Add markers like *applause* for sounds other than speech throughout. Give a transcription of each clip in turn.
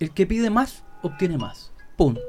El que pide más, obtiene más. Punto.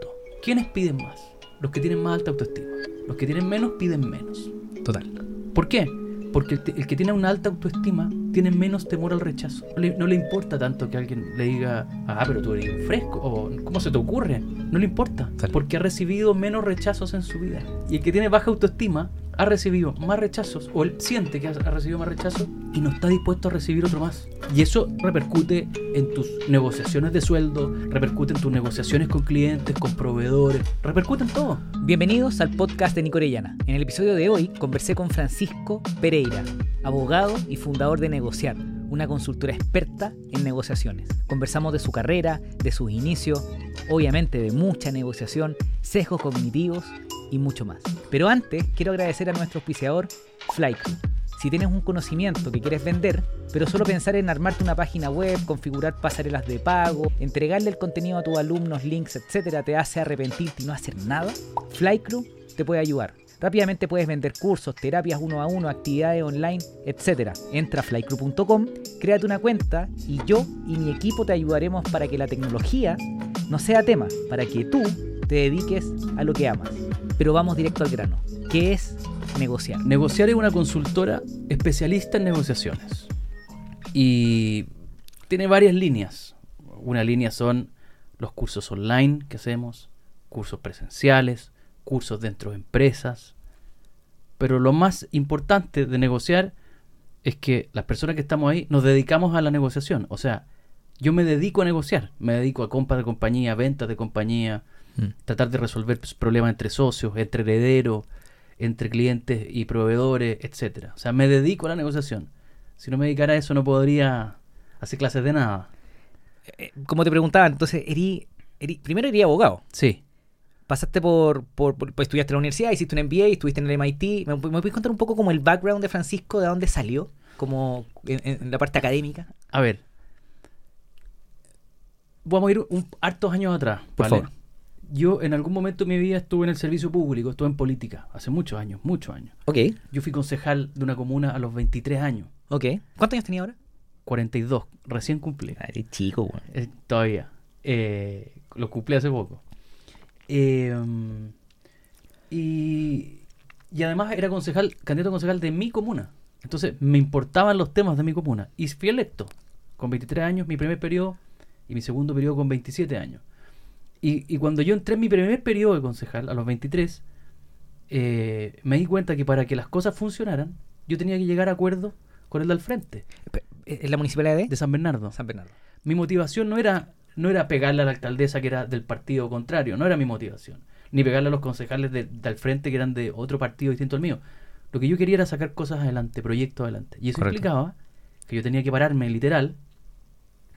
¿Quiénes piden más? Los que tienen más alta autoestima. Los que tienen menos piden menos. Total. ¿Por qué? Porque el, que tiene una alta autoestima tiene menos temor al rechazo. No le, no le importa tanto que alguien le diga, ah, pero tú eres un fresco, o ¿cómo se te ocurre? No le importa, Tal. porque ha recibido menos rechazos en su vida. Y el que tiene baja autoestima ha recibido más rechazos, o él siente que ha, recibido más rechazos y no está dispuesto a recibir otro más. Y eso repercute en tus negociaciones de sueldo, repercute en tus negociaciones con clientes, con proveedores, repercute en todo. Bienvenidos al podcast de Nico Orellana. En el episodio de hoy conversé con Francisco Pereira, abogado y fundador de Negociar, una consultora experta en negociaciones. Conversamos de su carrera, de sus inicios, obviamente de mucha negociación, sesgos cognitivos y mucho más. Pero antes quiero agradecer a nuestro auspiciador Flycrew. Si tienes un conocimiento que quieres vender, pero solo pensar en armarte una página web, configurar pasarelas de pago, entregarle el contenido a tus alumnos, links, etcétera, te hace arrepentirte y no hacer nada, Flycrew te puede ayudar. Rápidamente puedes vender cursos, terapias uno a uno, actividades online, etcétera. Entra a flycrew.com, créate una cuenta y yo y mi equipo te ayudaremos para que la tecnología no sea tema, para que tú te dediques a lo que amas. Pero vamos directo al grano. ¿Qué es negociar? Negociar es una consultora especialista en negociaciones. Y tiene varias líneas. Una línea son los cursos online que hacemos, cursos presenciales, cursos dentro de empresas. Pero lo más importante de negociar es que las personas que estamos ahí nos dedicamos a la negociación. O sea, yo me dedico a negociar. Me dedico a compras de compañía, ventas de compañía, Mm. tratar de resolver pues, problemas entre socios, entre herederos, entre clientes y proveedores, etcétera. O sea, me dedico a la negociación. Si no me dedicara a eso, no podría hacer clases de nada. Eh, Como te preguntaba, entonces, eri, eri- primero eres abogado. Sí. Pasaste por, por, por- pues, estudiaste en la universidad, hiciste un MBA, estuviste en el MIT. ¿Me, me puedes contar un poco como el background de Francisco, de dónde salió? Como en, en la parte académica. A ver. Vamos a ir un, hartos años atrás. Por ¿vale? favor. Yo en algún momento de mi vida estuve en el servicio público, estuve en política, hace muchos años, muchos años. Ok, Yo fui concejal de una comuna a los 23 años, ok. ¿Cuántos años tenía ahora? 42, recién cumplí. Ah, eres chico, weón. Eh, todavía. Eh, lo cumplí hace poco. Eh, y, y además era concejal, candidato a concejal de mi comuna. Entonces me importaban los temas de mi comuna. Y fui electo con 23 años, mi primer periodo, y mi segundo periodo con 27 años. Y, y cuando yo entré en mi primer periodo de concejal, a los 23, eh, me di cuenta que para que las cosas funcionaran, yo tenía que llegar a acuerdo con el del frente, Espe- ¿Es la municipalidad de? de San Bernardo San Bernardo. mi motivación no era no era pegarle a la alcaldesa que era del partido contrario, no era mi motivación, ni pegarle a los concejales de- del frente que eran de otro partido distinto al mío. Lo que yo quería era sacar cosas adelante, proyectos adelante. Y eso Correcto. implicaba que yo tenía que pararme literal,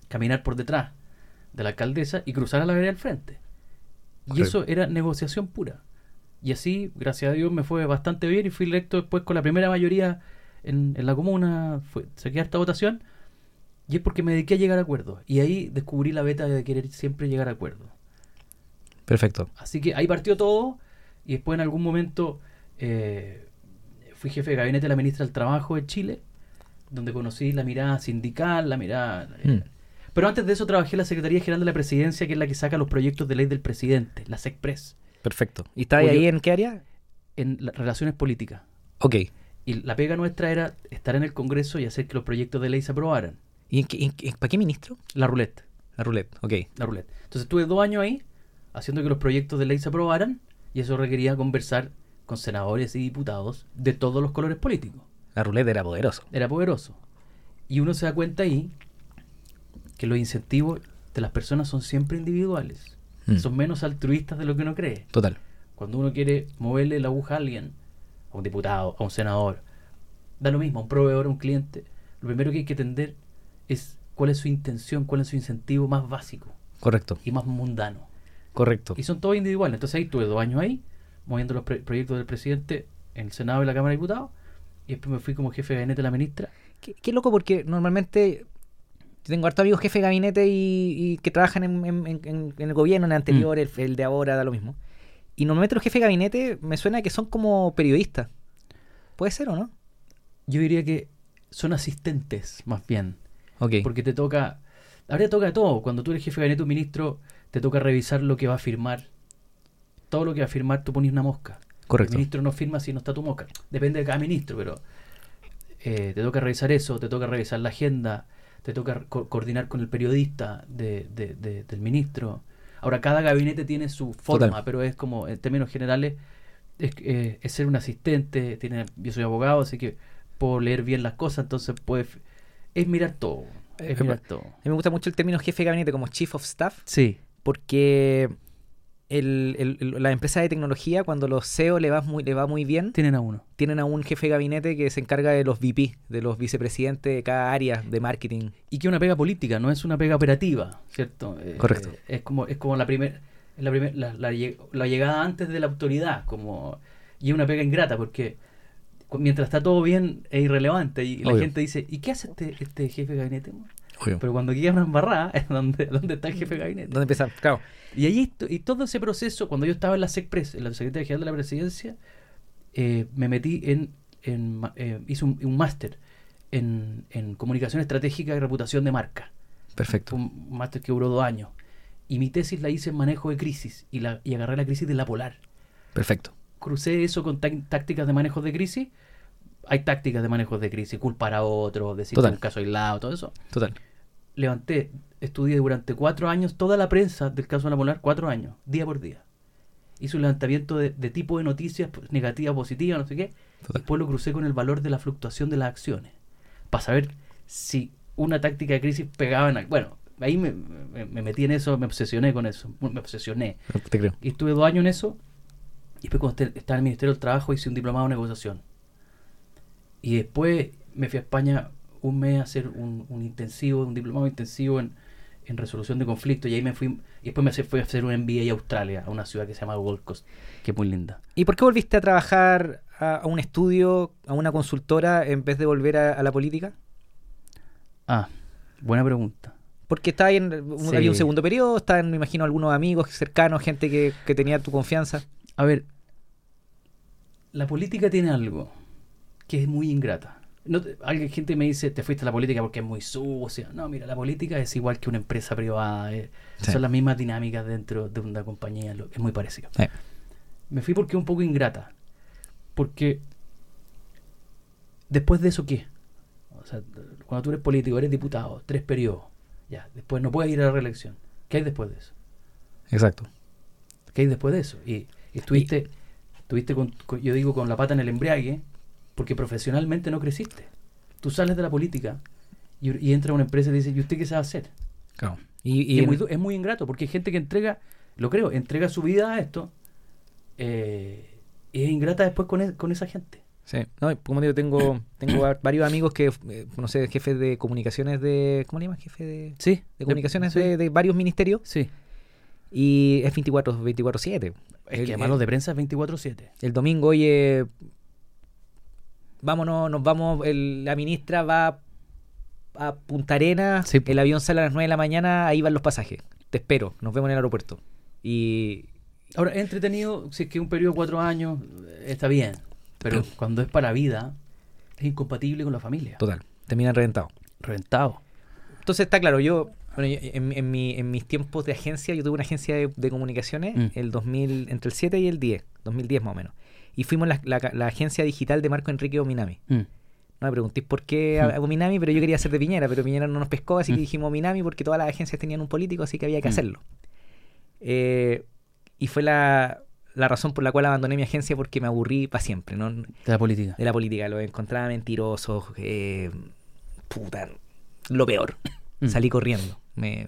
caminar por detrás de la alcaldesa y cruzar a la vereda del frente. Y eso era negociación pura. Y así, gracias a Dios, me fue bastante bien y fui electo después con la primera mayoría en, en la comuna, fue, saqué esta votación. Y es porque me dediqué a llegar a acuerdos. Y ahí descubrí la beta de querer siempre llegar a acuerdos. Perfecto. Así que ahí partió todo. Y después en algún momento eh, fui jefe de gabinete de la ministra del Trabajo de Chile, donde conocí la mirada sindical, la mirada... eh, Mm. Pero antes de eso trabajé en la Secretaría General de la Presidencia, que es la que saca los proyectos de ley del presidente, la SECPRES, Perfecto. ¿Y estás Oye- ahí en qué área? en relaciones políticas. Ok. Y la pega nuestra era estar en el Congreso y hacer que los proyectos de ley se aprobaran. ¿Y en qué- en qué- para qué ministro? La ruleta. La roulette. Ok. la ruleta. Entonces estuve dos años ahí haciendo que los proyectos de ley se aprobaran y eso requería conversar con senadores y diputados de todos los colores políticos. La roulette era poderoso. Era poderoso. Y uno se da cuenta ahí que los incentivos de las personas son siempre individuales. Mm. Son menos altruistas de lo que uno cree. Total. Cuando uno quiere moverle la aguja a alguien, a un diputado, a un senador, da lo mismo, a un proveedor, a un cliente, lo primero que hay que entender es cuál es su intención, cuál es su incentivo más básico Correcto. y más mundano. Correcto. Y son todos individuales. Entonces ahí tuve dos años ahí, moviendo los pre- proyectos del presidente en el Senado y la Cámara de Diputados. Y después me fui como jefe de gabinete de la ministra. Qué, qué loco porque normalmente yo tengo harto amigos jefe de gabinete y, y que trabajan en, en- en- en- el gobierno, en el anterior, el, el de ahora, da lo mismo. Y normalmente los jefes de gabinete me suena que son como periodistas. ¿Puede ser o no? Yo diría que son asistentes, más bien. Ok. Porque te toca Ahora toca de todo. Cuando tú eres jefe de gabinete o ministro, te toca revisar lo que va a firmar. Todo lo que va a firmar, tú pones una mosca. Correcto. El ministro no firma si no está tu mosca. Depende de cada ministro, pero eh, te toca revisar eso, te toca revisar la agenda, te toca co- coordinar con el periodista de- de- de- del ministro. Ahora, cada gabinete tiene su forma, Total. pero es como, en términos generales, es, eh, es ser un asistente. Tiene, yo soy abogado, así que puedo leer bien las cosas, entonces puede, es mirar todo. Es mirar todo. A mí me gusta mucho el término jefe de gabinete como chief of staff, Sí, porque el, el- el- la empresa de tecnología, cuando los CEO le va muy, le va muy bien, tienen a uno. tienen a un jefe de gabinete que se encarga de los VP, de los vicepresidentes de cada área de marketing. Y que es una pega política, no es una pega operativa, ¿cierto? Eh, Correcto. Es como, es como la primera la, primer- la, la lleg- la llegada antes de la autoridad, como y es una pega ingrata porque mientras está todo bien es irrelevante y la gente dice, ¿y qué hace este, este jefe de gabinete? Pero cuando queda una embarrada *laughs* es donde, donde está el jefe de gabinete. ¿Dónde empieza? Claro. Y to- y todo ese proceso, cuando yo estaba en la SECPRES, en la Secretaría General de la Presidencia, eh, me metí en, en eh, hice un, un máster en, en comunicación estratégica y reputación de marca. Perfecto. Un máster que duró dos años. Y mi tesis la hice en manejo de crisis y, la, y agarré la crisis de la polar. Perfecto. Crucé eso con tác- tácticas de manejo de crisis. Hay tácticas de manejo de crisis, culpar a otro, decir que es un caso aislado, todo eso Total. Levanté, estudié durante cuatro años toda la prensa del caso de la Polar, cuatro años, día por día. Hice un levantamiento de, de tipo de noticias pues, negativas, positivas, no sé qué. Total. Después lo crucé con el valor de la fluctuación de las acciones. Para saber si una táctica de crisis pegaba en... Bueno, ahí me, me- me metí en eso, me obsesioné con eso. Me obsesioné. Te creo. Y estuve dos años en eso. Y después cuando est- estaba en el Ministerio del Trabajo hice un diplomado en negociación. Y después me fui a España un mes a hacer un, un intensivo, un diplomado intensivo en, en resolución de conflictos. Y ahí me fui, y después me fui a hacer un MBA a Australia, a una ciudad que se llama Gold Coast, que es muy linda. ¿Y por qué volviste a trabajar a, a un estudio, a una consultora, en vez de volver a, a la política? Ah, buena pregunta. Porque ahí en, un- Sí. había un segundo periodo, estaban, me imagino, algunos amigos cercanos, gente que, que tenía tu confianza. A ver, la política tiene algo que es muy ingrata. No te- alguien, gente me dice, te fuiste a la política porque es muy sucia. No, mira, la política es igual que una empresa privada. eh, Sí. Son las mismas dinámicas dentro de una compañía. lo- Es muy parecido. Me fui porque es un poco ingrata. Porque después de eso, ¿qué? O sea, cuando tú eres político, eres diputado, tres periodos. Ya, después no puedes ir a la reelección. ¿Qué hay después de eso? exacto. ¿Qué hay después de eso? Y, y estuviste, estuviste con, con- yo digo, con la pata en el embriague, porque profesionalmente no creciste. Tú sales de la política y, y entra a una empresa y dice, ¿y usted qué sabe hacer? Claro. Y, Y, y es, muy, es muy ingrato, porque hay gente que entrega, lo creo, entrega su vida a esto, eh, y es ingrata después con, e- con esa gente. Sí, no, como digo, tengo, *coughs* tengo va- varios amigos que, eh, no sé, jefes de comunicaciones de, ¿cómo le llaman? Jefe de, Sí. de comunicaciones sí, de, de varios ministerios Sí. y es 24, 24-7. Es El- que además los de prensa es 24-7. El domingo, oye, vámonos, nos vamos, el- la ministra va a Punta Arenas, Sí. el avión sale a las 9 de la mañana, ahí van los pasajes. Te espero, nos vemos en el aeropuerto. Y Ahora, es entretenido, si es que un periodo de cuatro años, eh, está bien. Pero *clears throat* cuando es para vida, es incompatible con la familia. total, terminan reventados. Reventado. Entonces está claro, yo, bueno, yo- en, en mi- en mis tiempos de agencia, yo tuve una agencia de, de comunicaciones Mm. el 2000, entre el 7 y el 10, 2010 más o menos. Y fuimos la, la- la agencia digital de Marco Enrique Ominami. Mm. No me preguntéis por qué Mm. hago Minami, pero yo quería ser de Piñera, pero Piñera no nos pescó, así que Mm. dijimos Minami porque todas las agencias tenían un político, así que había que Mm. hacerlo. Eh, y fue la, la razón por la cual abandoné mi agencia porque me aburrí para siempre, ¿no? De la política. De la política, lo encontraba mentirosos, eh, puta, lo peor. Mm. Salí corriendo. Me...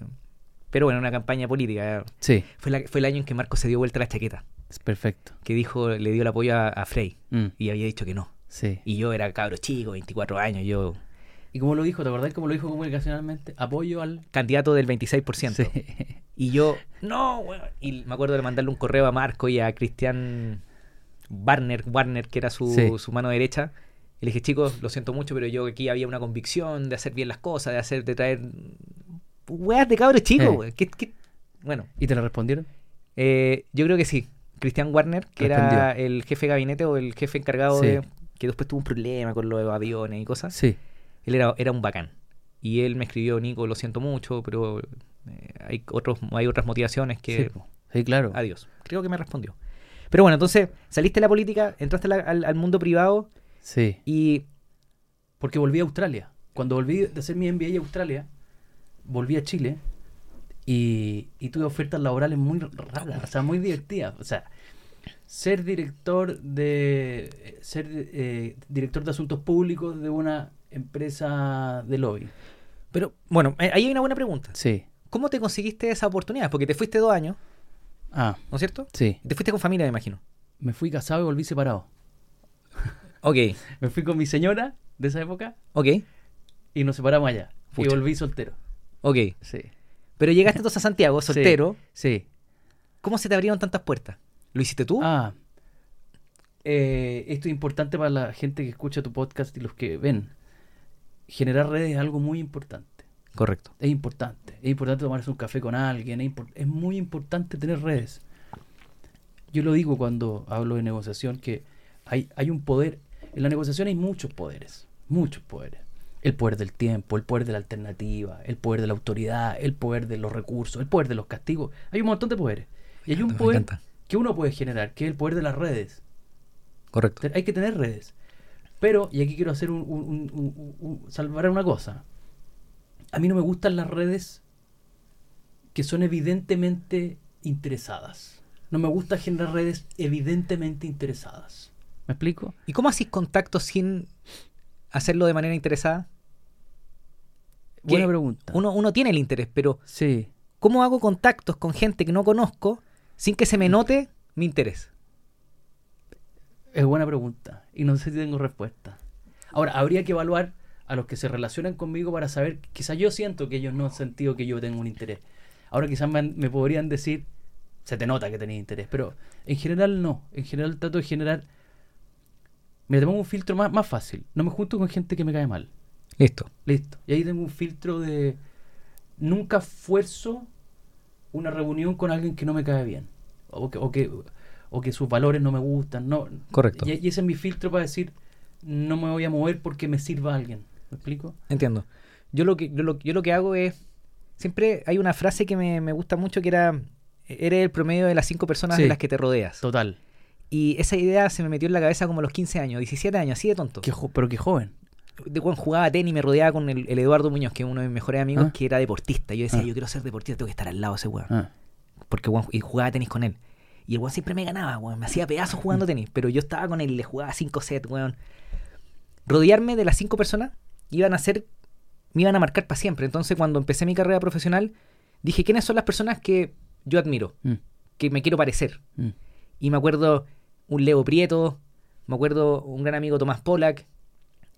Pero bueno, una campaña política. Sí, Fue, la- fue el año en que Marco se dio vuelta la chaqueta, es perfecto. que dijo, le dio el apoyo a, a Frey Mm. y había dicho que no. Sí. Y yo era cabro chico, 24 años, yo ¿Y cómo lo dijo? ¿Te acordás cómo lo dijo comunicacionalmente? Apoyo al... candidato del 26%. Sí. Y yo, no, weón. Y me acuerdo de mandarle un correo a Marco y a Cristian Warner, Warner, que era su, Sí. su mano derecha. Y le dije, chicos, lo siento mucho, pero yo aquí había una convicción de hacer bien las cosas, de hacer, de traer weas de cabros chicos, Eh. weón. ¿Qué- qué? Bueno, ¿Y te lo respondieron? eh, yo creo que sí. Cristian Warner, que era el jefe de gabinete o el jefe encargado Sí. de. que después tuvo un problema con los aviones y cosas. Sí. Él era, era un bacán. y él me escribió, Nico, lo siento mucho, pero eh, hay, otros, hay otras motivaciones que... Sí, claro. Adiós. Creo que me respondió. Pero bueno, entonces saliste de la política, entraste a la- al, al mundo privado Sí. y... Porque volví a Australia. Cuando volví de hacer mi MBA a Australia, volví a Chile y, y tuve ofertas laborales muy raras, o sea, muy divertidas. O sea, ser director de ser eh, director de asuntos públicos de una empresa de lobby. Pero bueno, eh, ahí hay una buena pregunta. Sí. ¿Cómo te conseguiste esa oportunidad? Porque te fuiste dos años, Ah, ¿no es cierto? sí. Te fuiste con familia, me imagino. Me fui casado y volví separado. *laughs* Ok, *laughs* Me fui con mi señora de esa época ok, y nos separamos allá. Pucha. Y volví soltero. ok. Sí. Pero llegaste entonces a Santiago, soltero. Sí. ¿Cómo se te abrieron tantas puertas? ¿Lo hiciste tú? Ah, eh, esto es importante para la gente que escucha tu podcast y los que ven. Generar redes es algo muy importante. Correcto. Es importante. Es importante tomarse un café con alguien. Es, es muy importante tener redes. Yo lo digo cuando hablo de negociación, que hay, hay un poder. En la negociación hay muchos poderes. Muchos poderes. El poder del tiempo, el poder de la alternativa, el poder de la autoridad, el poder de los recursos, el poder de los castigos. Hay un montón de poderes. Y hay un poder que uno puede generar, que es el poder de las redes. Correcto. Hay que tener redes. Pero, y aquí quiero hacer un, un- un- un- un- salvar una cosa. A mí no me gustan las redes que son evidentemente interesadas. No me gusta generar redes evidentemente interesadas. ¿Me explico? ¿Y cómo haces contacto sin hacerlo de manera interesada? Buena pregunta. Uno, uno tiene el interés, pero Sí. ¿cómo hago contactos con gente que no conozco sin que se me note mi interés? Es buena pregunta. Y no sé si tengo respuesta. Ahora, habría que evaluar a los que se relacionan conmigo para saber, quizás yo siento que ellos no han sentido que yo tengo un interés. Ahora quizás me, me podrían decir, se te nota que tenés interés, pero en general no. En general trato de generar... Mira, te pongo un filtro más, más fácil. No me junto con gente que me cae mal. Listo. Listo. Y ahí tengo un filtro de... Nunca esfuerzo una reunión con alguien que no me cae bien. O que, o que, o que sus valores no me gustan. No, Correcto. y, y ese es mi filtro para decir, no me voy a mover porque me sirva alguien. ¿Me explico? Entiendo. Yo lo que, yo lo, yo lo que hago es. Siempre hay una frase que me, me gusta mucho que era. Eres el promedio de las cinco personas Sí. de las que te rodeas. Total. Y esa idea se me metió en la cabeza como a los 15 años, 17 años, así de tonto. Qué pero qué joven. De cuando jugaba tenis me rodeaba con el, el Eduardo Muñoz, que es uno de mis mejores amigos, Ah. que era deportista. Yo decía, Ah. yo quiero ser deportista, tengo que estar al lado de ese weón. Ah, Porque weón, y jugaba tenis con él. Y el weón siempre me ganaba, weón. Me hacía pedazos jugando Mm. tenis. Pero yo estaba con él y le jugaba 5 sets, weón. Rodearme de las cinco personas iban a ser. me iban a marcar para siempre. Entonces, cuando empecé mi carrera profesional, dije, ¿quiénes son las personas que yo admiro? mm, Que me quiero parecer. mm. Y me acuerdo un Leo Prieto, me acuerdo un gran amigo Tomás Polak,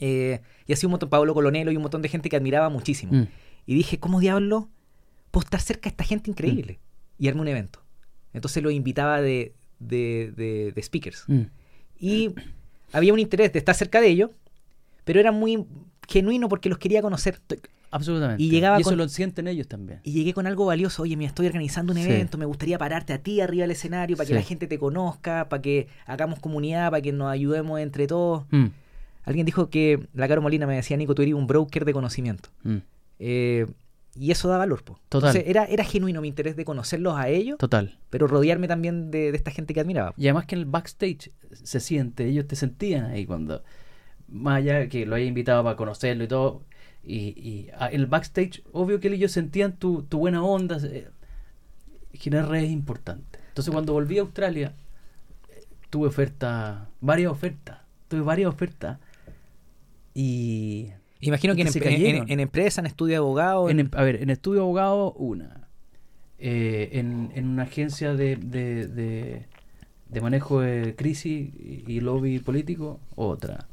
eh, y así un montón, Pablo Colonelo y un montón de gente que admiraba muchísimo. Mm. Y dije, ¿cómo diablo puedo estar cerca de esta gente increíble? Y armé un evento. Entonces lo invitaba de, de, de- de speakers. Mm. Y había un interés de estar cerca de ellos, pero era muy genuino porque los quería conocer. Absolutamente. Y llegaba eso con- lo sienten ellos también. Y llegué con algo valioso. Oye, mira, estoy organizando un Sí. evento, me gustaría pararte a ti arriba del escenario para Sí. que la gente te conozca, para que hagamos comunidad, para que nos ayudemos entre todos. Mm, Alguien dijo que, la Caro Molina me decía, Nico, tú eres un broker de conocimiento. mm. Eh, y eso da valor, po. Total. Entonces, era, era genuino mi interés de conocerlos a ellos, Total. pero rodearme también de, de esta gente que admiraba. Y además que en el backstage se siente, ellos te sentían ahí cuando, más allá que lo haya invitado para conocerlo y todo, y, y ah, en el backstage, obvio que ellos sentían tu, tu buena onda, eh, generar redes es importante. Entonces cuando volví a Australia, eh, tuve ofertas, varias ofertas, tuve varias ofertas, y Imagino que Y en, que en- en empresa, en estudio de abogado, En, em- a ver, en estudio abogado, una. Eh, en, en una agencia de, de, de, de manejo de crisis y, lobby político, otra.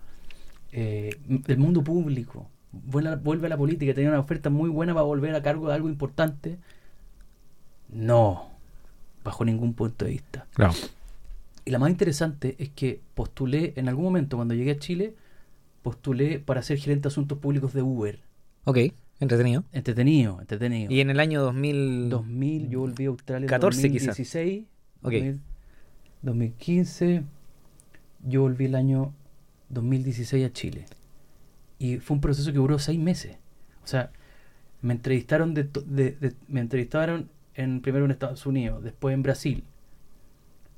Eh, el mundo público. Vuelve, a- vuelve a la política. Tenía una oferta muy buena para volver a cargo de algo importante. No. Bajo ningún punto de vista. Claro. Y la más interesante es que postulé, en algún momento cuando llegué a Chile, postulé para ser gerente de asuntos públicos de Uber. Ok, entretenido. Entretenido, entretenido. Y en el año 2000... 2000, yo volví a Australia en 14 quizá. 2016. Ok. 2000, 2015, yo volví el año 2016 a Chile. Y fue un proceso que duró seis meses. O sea, me entrevistaron de- de- me entrevistaron en primero en Estados Unidos, después en Brasil,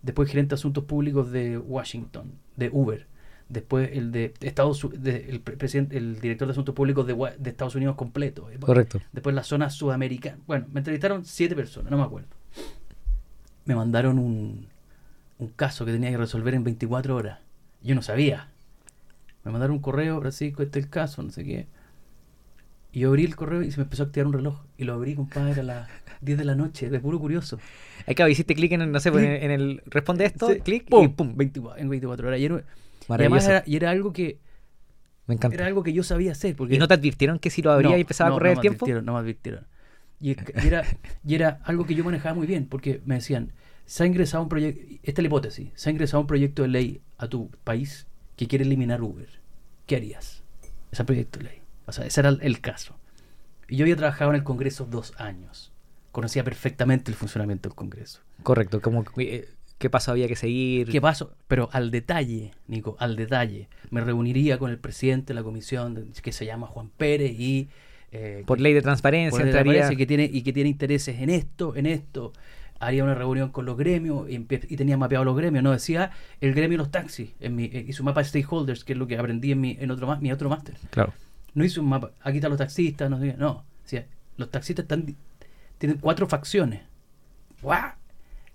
después gerente de asuntos públicos de Washington, de Uber, después el de Estados de- el pre- presidente, el director de asuntos públicos de, Estados Unidos completo, Correcto. después la zona sudamericana. Bueno, me entrevistaron siete personas, no me acuerdo. Me mandaron un, un caso que tenía que resolver en 24 horas. Yo no sabía. Me mandaron un correo, Francisco, este es el caso, no sé qué. Y yo abrí el correo y se me empezó a activar un reloj. Y lo abrí, compadre, a las *laughs* 10 de la noche, de puro curioso. Ahí claro, hiciste clic en, el- no sé, pues, en el responde esto, Sí, clic ¡pum! y pum. 24 en 24 horas. Y, era- y además Maravilloso. era, y era algo que Me encanta. era algo que yo sabía hacer. Porque ¿Y no te advirtieron que si lo abría No, y empezaba no, a correr no el tiempo? no me advirtieron. Y, y era, y era algo que yo manejaba muy bien, porque me decían, se ha ingresado un proyecto, esta es la hipótesis, se ha ingresado un proyecto de ley a tu país que quiere eliminar Uber. ¿Qué harías? Ese proyecto de ley. O sea, ese era el, el caso. Y yo había trabajado en el Congreso dos años. Conocía perfectamente el funcionamiento del Congreso. Correcto, como eh, qué paso había que seguir. ¿Qué pasó? Pero al detalle, Nico, al detalle. Me reuniría con el presidente de la comisión, de- que se llama Juan Pérez, y... eh, Por que- ley de transparencia por el entraría. aparece que tiene y que tiene intereses en esto, en esto. Haría una reunión con los gremios y, y tenía mapeado los gremios. No decía el gremio de los taxis en mi, eh, hizo un mapa de stakeholders, que es lo que aprendí en mi, en otro, mi otro máster. Claro. No hizo un mapa, aquí están los taxistas, no sé qué. No, decía, los taxistas están, tienen cuatro facciones. ¡Guau!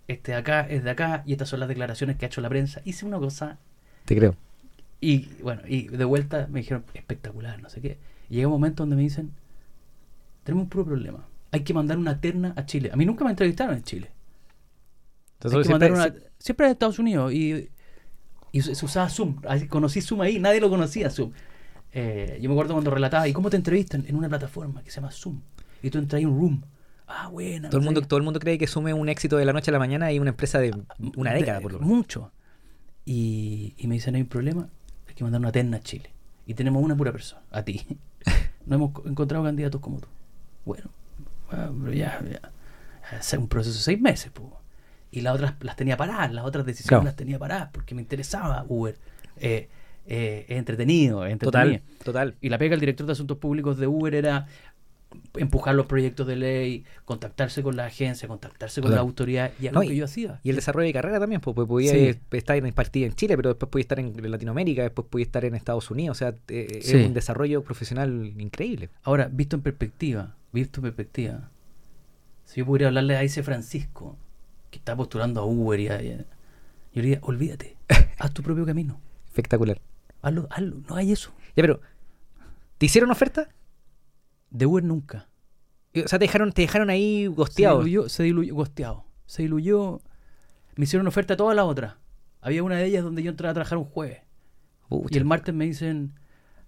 Este de acá es de acá y estas son las declaraciones que ha hecho la prensa. Hice una cosa Te creo. y bueno, y de vuelta me dijeron, espectacular, no sé qué. Y llega un momento donde me dicen, tenemos un puro problema. Hay que mandar una terna a Chile. A mí nunca me entrevistaron en Chile. Entonces, Hay que siempre- una- siempre en Estados Unidos. Y, y se usaba Zoom. Conocí Zoom ahí, nadie lo conocía Zoom. Eh, yo me acuerdo cuando relataba, ¿y cómo te entrevistan? En una plataforma que se llama Zoom. Y tú entras en un room. Ah, buena. todo, el no mundo, todo el mundo cree que sume un éxito de la noche a la mañana y una empresa de una De- década, por lo menos. Mucho. Y, y me dicen, hay un problema, hay que mandar una terna a Chile. Y tenemos una pura persona, a ti. *laughs* No hemos co- encontrado candidatos como tú. Bueno, ah, pero ya, ya. Es un proceso de seis meses. Y las otras las tenía paradas, las otras decisiones Claro. las tenía paradas porque me interesaba Uber. Eh, eh, es entretenido, es Total, entretenido. total. Y la pega del director de asuntos públicos de Uber era empujar los proyectos de ley, contactarse con la agencia, contactarse con Total. la autoridad, y algo No, que yo hacía. Y el desarrollo de carrera también, pues, pues podía Sí. estar en partida en Chile, pero después podía estar en Latinoamérica, después podía estar en Estados Unidos. O sea, eh, Sí. es un desarrollo profesional increíble. Ahora, visto en perspectiva, visto en perspectiva, si yo pudiera hablarle a ese Francisco que está postulando a Uber y a, y a- yo le diría, olvídate, *laughs* haz tu propio camino, Espectacular. hazlo, hazlo, no hay eso. Ya, pero, ¿te hicieron oferta? De Uber nunca. O sea, te dejaron, te dejaron ahí Se gosteado. diluyó, se diluyó, gosteado. Se diluyó, me hicieron oferta a todas las otras. Había una de ellas donde yo entraba a trabajar un jueves. Y el martes me dicen,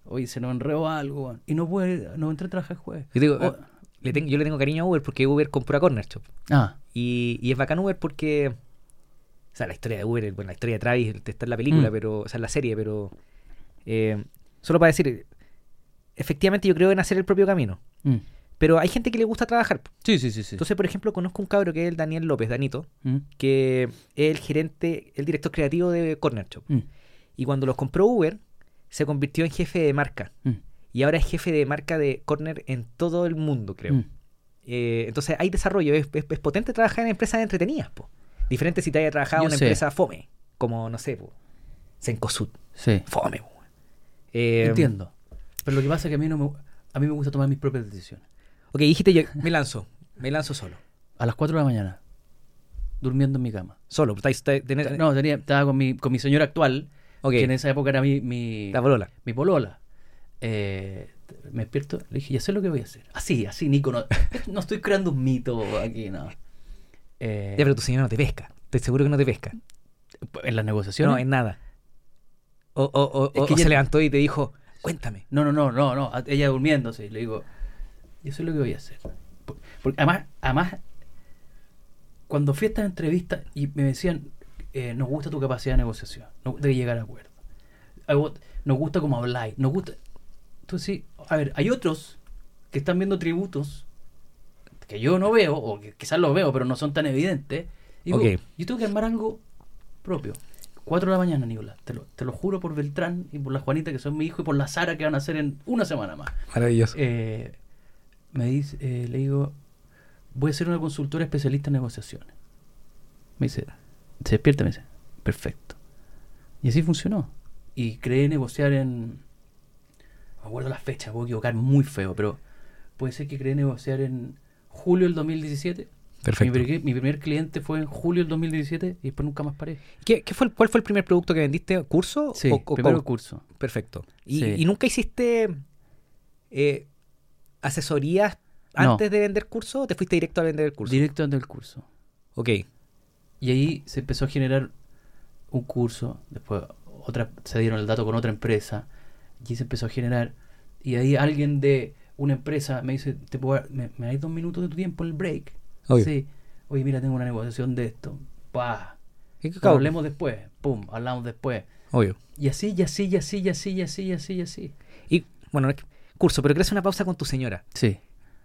oye, se nos enredó algo. weón". Y no pude, no entré a trabajar el jueves. Yo, digo, Oh, le tengo- yo le tengo cariño a Uber porque Uber compró a Corner Shop. ah, Y, y es bacán Uber porque. O sea, la historia de Uber, bueno, la historia de Travis está en la película, Mm. pero. O sea, en la serie, pero. eh, solo para decir. Efectivamente, yo creo en hacer el propio camino. mm. Pero hay gente que le gusta trabajar. sí, sí, sí, sí. Entonces, por ejemplo, conozco un cabro que es el Daniel López, Danito, Mm, que es el gerente, el director creativo de Corner Shop. mm, Y cuando los compró Uber, se convirtió en jefe de marca. Y ahora es jefe de marca de Corner en todo el mundo, creo. Eh, entonces hay desarrollo, es, es- es potente trabajar en empresas entretenidas, po. Diferente si te haya trabajado en una sé. empresa fome, como, no sé, po, Sí. fome, po. Eh, Entiendo. Pero lo que pasa es que a mí, no me, a mí me gusta tomar mis propias decisiones. Ok, dijiste yo, me lanzo, me lanzo solo. A las 4 de la mañana, durmiendo en mi cama. Solo, estáis- tenés- No, tenía, estaba con mi, con mi señora actual, ok, que en esa época era mi, mi, la polola. mi polola. Eh, me despierto, le dije, ya sé lo que voy a hacer. Así, así, Nico, no, *laughs* no estoy creando un mito aquí, no. Eh, Ya, pero tu señora no te pesca, estoy seguro que no te pesca. en las negociaciones. No, en nada. O, o, o, Es que o ya- se levantó y te dijo, cuéntame. No, no, no, no, no. Ella durmiéndose. Le digo, yo sé lo que voy a hacer. Por- Porque además, además, cuando fui a esta entrevista y me decían, eh, nos gusta tu capacidad de negociación, no, de llegar a acuerdo. Nos gusta cómo habláis, nos gusta. Entonces, sí, a ver, hay otros que están viendo tributos que yo no veo, o que quizás los veo, pero no son tan evidentes. Y digo, Ok. yo tengo que armar algo propio. 4 de la mañana, Nicolás. Te lo, te lo juro por Beltrán y por la Juanita, que son mi hijo, y por la Sara, que van a hacer en una semana más. Maravilloso. Eh, me dice, eh, le digo, voy a ser una consultora especialista en negociaciones. Me dice, se despierta me dice, perfecto. Y así funcionó. Y creé negociar en. No me acuerdo la fecha, puedo equivocar muy feo, pero puede ser que creé negociar en julio del 2017. Perfecto. Mi, primer- mi primer cliente fue en julio del 2017 y después nunca más paré. ¿Qué, qué fue el- ¿Cuál fue el primer producto que vendiste? ¿Curso? Sí, o, o primero curso. Perfecto. ¿Y, Sí. y nunca hiciste eh, asesorías No. antes de vender curso o te fuiste directo a vender el curso? Directo del curso. ok. Y ahí se empezó a generar un curso, después otra, se dieron el dato con otra empresa, y ahí se empezó a generar, y ahí alguien de una empresa me dice, ¿te puedo me, me dais dos minutos de tu tiempo en el break? Obvio. Sí. Oye, mira, tengo una negociación de esto. Pa. Hablemos después. Pum, hablamos después. Obvio. Y así, y así, y así, y así, y así, y así, y así. Y bueno, curso, pero hacer una pausa con tu señora. Sí,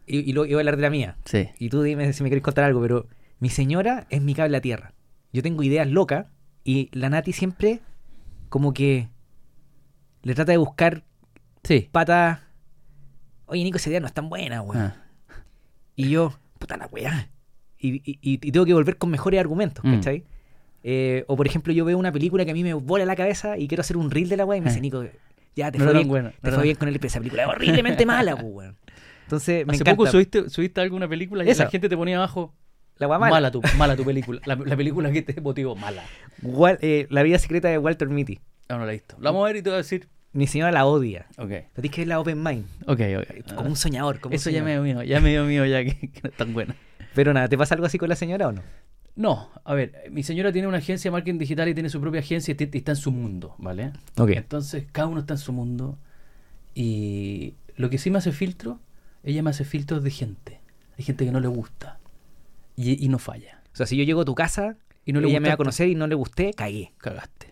Y, y luego yo voy a hablar de la mía. sí. Y tú dime si me querés contar algo, pero mi señora es mi cable a tierra. Yo tengo ideas locas y la Nati siempre como que le trata de buscar Sí. patas. Oye, Nico, esa idea no es tan buena, weón. Ah, Y yo, puta la weá. Y, y- tengo que volver con mejores argumentos, Mm. ¿cachai? Eh, o por ejemplo, yo veo una película que a mí me vuela la cabeza y quiero hacer un reel de la weá y me dice, Eh. Nico, ya te No fue bien, buena, no te fue bien con el esa película es horriblemente *laughs* mala, pues, weón. Entonces, me Hace encanta. poco subiste, subiste alguna película y Esa. la gente te ponía abajo. la mala. Mala tu, mala tu película. La, la película que te motivó, mala. Wal- eh, la vida secreta de Walter Mitty. No, no la he visto. La vamos a ver y te voy a decir. Mi señora la odia. Ok, Pero tienes que ver la Open Mind. ok, ok. Como un soñador. Como un Eso ya me soñador. dio mío, ya me dio mío, ya que, *laughs* que no es tan buena. Pero nada, ¿te pasa algo así con la señora o no? No, a ver, mi señora tiene una agencia de marketing digital y tiene su propia agencia y, está en su mundo, ¿vale? Ok. Entonces, cada uno está en su mundo. Y lo que sí me hace filtro, ella me hace filtros de gente. Hay gente que no le gusta. Y, y no falla. O sea, si yo llego a tu casa Y no le ella me va a conocer y no le gusté, cagué. Cagaste.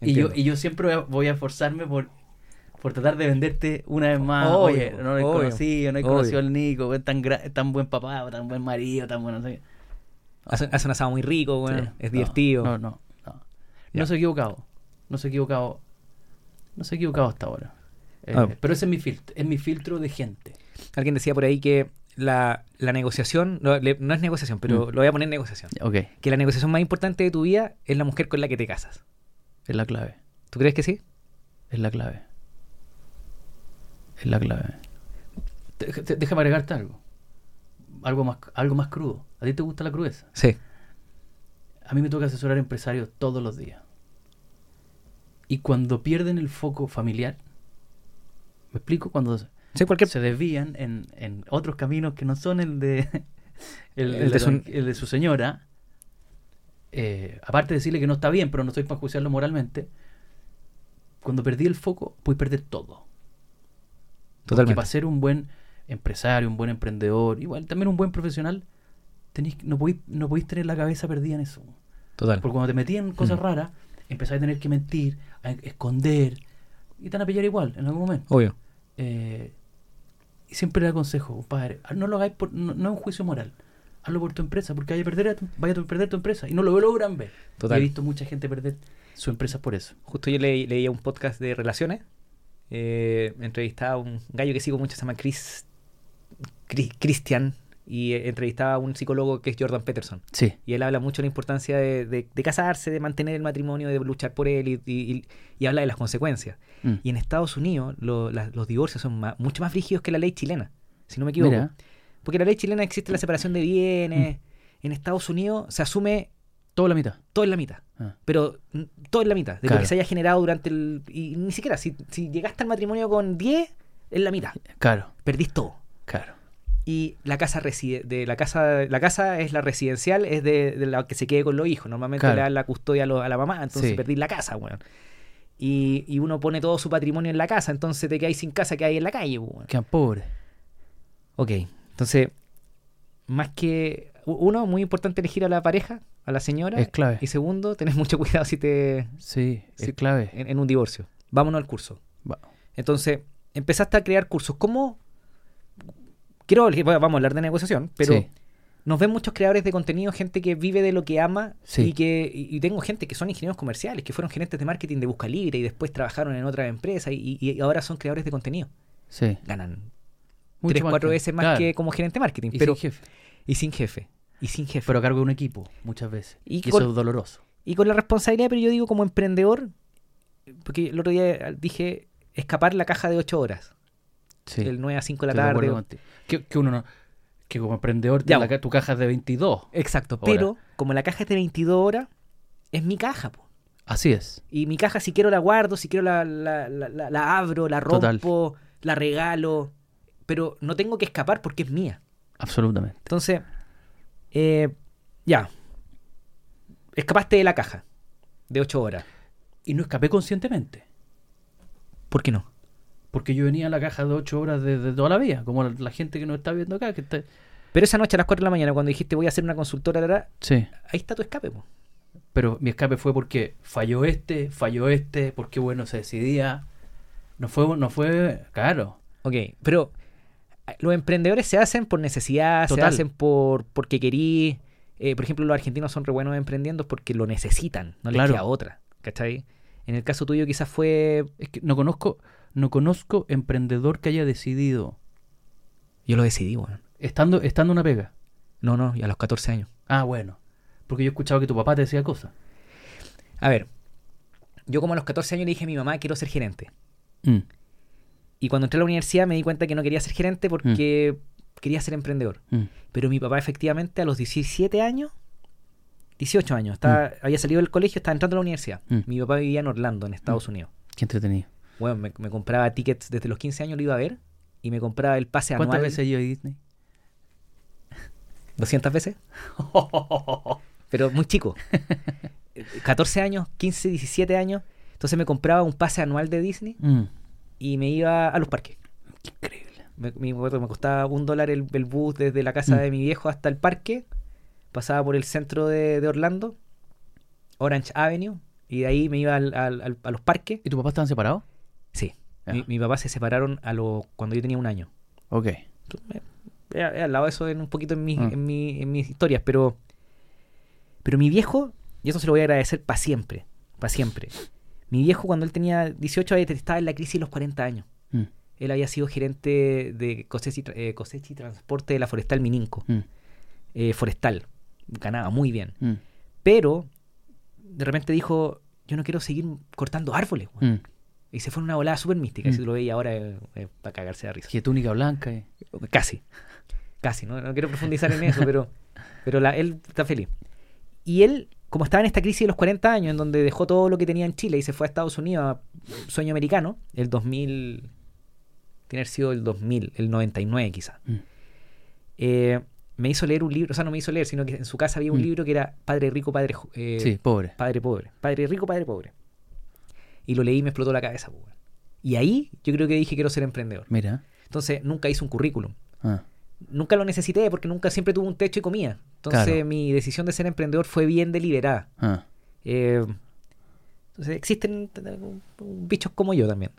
Y yo, y yo siempre voy a- esforzarme por, por tratar de venderte una vez más. Obvio, Oye, no lo he conocido, no he conocido al Nico, es tan, tan buen papá, tan buen marido, tan bueno. No sé. Hace, hace un asado muy rico. Sí, es no, divertido. No, no, no. No se ha equivocado. No se ha equivocado. No se ha equivocado hasta ahora. Eh, Ah. Pero ese es mi filtro, es mi filtro de gente. Alguien decía por ahí que la, la negociación, no, le- no es negociación, pero Mm. lo voy a poner en negociación. Que la negociación más importante de tu vida es la mujer con la que te casas. Es la clave. ¿Tú crees que sí? Es la clave. Es la clave. Te- te- Déjame agregarte algo. Algo más, algo más crudo. ¿A ti te gusta la crudeza? Sí. A mí me toca asesorar empresarios todos los días. Y cuando pierden el foco familiar, ¿me explico? Cuando Sí, se desvían en, en otros caminos que no son el de el, *laughs* El el de de, su- el de su señora, eh, aparte de decirle que no está bien, pero no estoy para juzgarlo moralmente, cuando perdí el foco, pude perder todo. Porque Totalmente. para ser un buen empresario, un buen emprendedor, igual también un buen profesional, tenéis, no, podéis, no podéis tener la cabeza perdida en eso. Total. Porque cuando te metí en cosas Mm. raras, empezáis a tener que mentir, a esconder, y te van a pillar igual en algún momento. Obvio. Eh, y siempre le aconsejo, compadre, no lo hagáis por, no, no es un juicio moral. Hazlo por tu empresa, porque vaya a perder, a tu, vaya a perder tu empresa. Y no lo logran ver. Total. He visto mucha gente perder su empresa por eso. Justo yo leí, leía un podcast de relaciones. Eh, entrevistaba a un gallo que sigo mucho, se llama Chris, Chris- Christian. Y eh, entrevistaba a un psicólogo que es Jordan Peterson. Sí. Y él habla mucho de la importancia de, de- de casarse, de mantener el matrimonio, de luchar por él y, y- y- y habla de las consecuencias. Mm. Y en Estados Unidos lo- la- los divorcios son ma- mucho más rígidos que la ley chilena, si no me equivoco. Mira, Porque en la ley chilena existe la separación de bienes. En Estados Unidos se asume toda la mitad. todo en la mitad. Ah. Pero mm, todo en la mitad. De lo que se haya generado durante el... Y ni siquiera, si, si llegaste al matrimonio con 10, es la mitad. Claro, Perdís todo. claro. Y la casa reside, de la casa, la casa es la residencial, es de, de la que se quede con los hijos. Normalmente Claro. le dan la custodia a, lo- a la mamá, entonces Sí. perdís la casa, weón. Y, y uno pone todo su patrimonio en la casa, entonces te quedáis sin casa que hay en la calle, weón. Quedan pobres. Ok, entonces, más que. Uno, muy importante elegir a la pareja, a la señora. Es clave. Y segundo, tenés mucho cuidado si te. Sí, es Sí. clave. En, en un divorcio. Vámonos al curso. Va. Entonces, empezaste a crear cursos. ¿Cómo.? Quiero. Vamos a hablar de negociación, pero. Sí. Nos ven muchos creadores de contenido, gente que vive de lo que ama Sí. y que y tengo gente que son ingenieros comerciales, que fueron gerentes de marketing de Busca Libre y después trabajaron en otra empresa y, y ahora son creadores de contenido. Sí. Ganan tres, cuatro veces más claro. que como gerente de marketing. Y pero, sin jefe. y sin jefe. Y sin jefe. Pero a cargo de un equipo, muchas veces. Y Y, con- eso es doloroso. y con la responsabilidad, pero yo digo como emprendedor, porque el otro día dije escapar la caja de 8 horas. Sí. Del 9 a 5 de la estoy tarde. Que, que uno no. Que como emprendedor, Ya, la tu caja es de 22. Exacto. Hora. Pero como la caja es de 22 horas, es mi caja. po. Así es. Y mi caja, si quiero la guardo, si quiero la, la, la- la- la abro, la Total. rompo, la regalo. Pero no tengo que escapar porque es mía. Absolutamente. Entonces, eh, ya. Escapaste de la caja de 8 horas. Y no escapé conscientemente. ¿Por qué no? Porque yo venía a la caja de 8 horas de, de toda la vida. Como la, la gente que nos está viendo acá. Que está... Pero esa noche a las 4 de la mañana, cuando dijiste voy a hacer una consultora, la, Sí. ahí está tu escape. po. Pero mi escape fue porque falló este, falló este, porque bueno, se decidía. No fue, no fue, claro. Ok, pero los emprendedores se hacen por necesidad, se hacen por porque querí. eh, por ejemplo, los argentinos son re buenos emprendiendo porque lo necesitan, no les Claro. queda otra. ¿Cachai? En el caso tuyo quizás fue... Es que no conozco, no conozco emprendedor que haya decidido, Yo lo decidí, weón. estando, estando una pega. No, no, y a los 14 años. Ah, bueno. Porque yo he escuchado que tu papá te decía cosas. A ver, yo como a los 14 años le dije a mi mamá, quiero ser gerente. Mm. Y cuando entré a la universidad me di cuenta que no quería ser gerente porque quería ser emprendedor. Mm. Pero mi papá efectivamente a los 17 años, 18 años, estaba, había salido del colegio, estaba entrando a la universidad. Mm. Mi papá vivía en Orlando, en Estados Unidos. Qué entretenido. Bueno, me, me compraba tickets desde los 15 años, lo iba a ver. Y me compraba el pase ¿Cuántas anual. veces yo a Disney? 200 veces. *laughs* Pero muy chico. *laughs* 14 años, 15, 17 años. Entonces me compraba un pase anual de Disney Mm. Y me iba a los parques. Qué increíble. Me, mi- me costaba un dólar el, el bus desde la casa Mm. de mi viejo hasta el parque. Pasaba por el centro de, de Orlando, Orange Avenue, y de ahí me iba al- al- al- a los parques. ¿Y tu papá estaban separados? Sí. Mi, mi papá se separaron a lo, cuando yo tenía un año. Ok. He, he hablado de eso en un poquito en, mis- Ah. en, mi- en mis historias, pero, pero mi viejo, y eso se lo voy a agradecer para siempre, para siempre. Mi viejo cuando él tenía 18 años estaba en la crisis de los 40 años. Mm. Él había sido gerente de cosecha y, tra- eh, cosecha y transporte de la Forestal Mininco. Mm. eh, forestal. Ganaba muy bien. Mm. Pero de repente dijo, yo no quiero seguir cortando árboles. weón". Mm. Y se fue en una volada súper mística. Y si lo veía ahora eh, eh, para cagarse de risa. Qué túnica blanca. eh. Casi. Casi, ¿no? No quiero profundizar en eso, pero, pero la- él está feliz. Y él, como estaba en esta crisis de los 40 años, en donde dejó todo lo que tenía en Chile y se fue a Estados Unidos, a sueño americano, el 2000, tiene que haber sido el 2000, el 99 quizá. Mm. Eh, me hizo leer un libro, o sea, no me hizo leer, sino que en su casa había un Mm. libro que era Padre Rico, Padre, eh, Sí, pobre. Padre Pobre. Padre Rico, Padre Pobre. Y lo leí y me explotó la cabeza. pues. Y ahí yo creo que dije quiero ser emprendedor. Mira. Entonces nunca hice un currículum. Ah. Nunca lo necesité porque nunca siempre tuve un techo y comía. Entonces Claro. mi decisión de ser emprendedor fue bien deliberada. Ah. Eh, entonces existen bichos como yo también.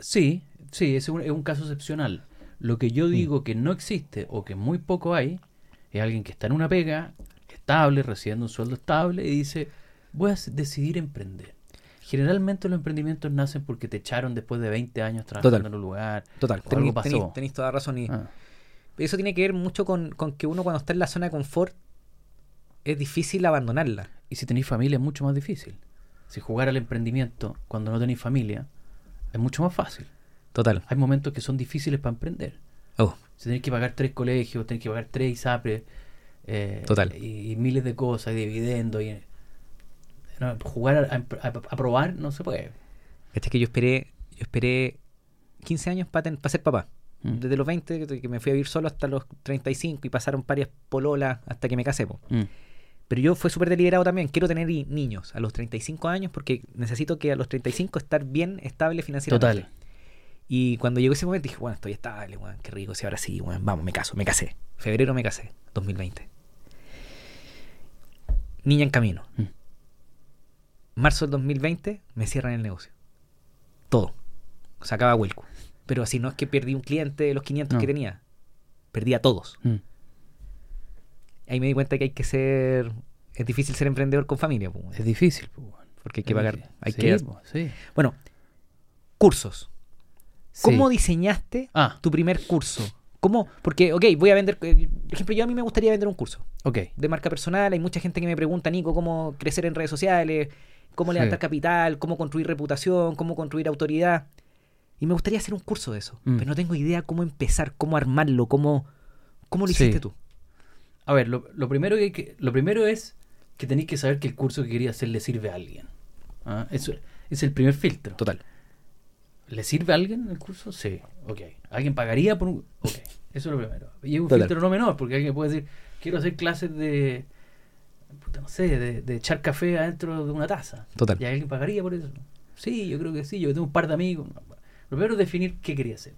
Sí, sí, es un, es un caso excepcional. Lo que yo digo que no existe o que muy poco hay es alguien que está en una pega estable, recibiendo un sueldo estable y dice, voy a decidir emprender. Generalmente los emprendimientos nacen porque te echaron después de 20 años trabajando Total. en un lugar. Total, tenéis, toda razón. Y Ah, eso tiene que ver mucho con, con que uno cuando está en la zona de confort es difícil abandonarla. Y si tenéis familia es mucho más difícil. Si jugar al emprendimiento cuando no tenéis familia es mucho más fácil. Total. Hay momentos que son difíciles para emprender. Oh, Si tenéis que pagar tres colegios, tenéis que pagar tres ISAPRES, eh, Total. Y, y miles de cosas, y dividendos. Y, no, jugar a, a- a probar no se puede. este es que yo esperé, yo esperé 15 años para ser papá. Mm. Desde los 20, que me fui a vivir solo hasta los 35 y pasaron varias pololas hasta que me casé. Mm. Pero yo fue súper deliberado también. Quiero tener niños a los 35 años porque necesito que a los 35 estar bien estable financieramente. Total. Y cuando llegó ese momento dije, bueno, estoy estable, weón, qué rico, si ahora sí, weón, vamos, me caso, me casé. Febrero me casé, 2020. Niña en camino. Mm. Marzo del 2020 me cierran el negocio. Todo. Se acaba Huelco. Pero así no es que perdí un cliente de los 500 No. que tenía. Perdí a todos. Mm. Ahí me di cuenta que hay que ser... Es difícil ser emprendedor con familia. weón. Es difícil. pues, bueno. Porque hay que Es pagar. difícil. Hay Sí, que... pues, sí. Bueno, cursos. ¿Cómo Sí. diseñaste Ah, tu primer curso? ¿Cómo? Porque, ok, voy a vender, eh, por ejemplo, yo a mí me gustaría vender un curso ok. de marca personal. Hay mucha gente que me pregunta, Nico, cómo crecer en redes sociales, cómo Sí. levantar capital, cómo construir reputación, cómo construir autoridad. Y me gustaría hacer un curso de eso, Mm. pero no tengo idea cómo empezar, cómo armarlo, cómo, cómo lo Sí. hiciste tú. A ver, lo, lo primero que, lo primero es que tenéis que saber que el curso que quería hacer le sirve a alguien. ¿Ah? Eso es el primer filtro. Total. ¿Le sirve a alguien el curso? Sí, ok. ¿Alguien pagaría por un...? Ok, eso es lo primero. Y es un Total. filtro no menor, porque alguien puede decir, quiero hacer clases de... puta, no sé, de, de echar café adentro de una taza. Total. ¿Y alguien pagaría por eso? Sí, yo creo que sí. Yo tengo un par de amigos. Lo primero es definir qué quería hacer.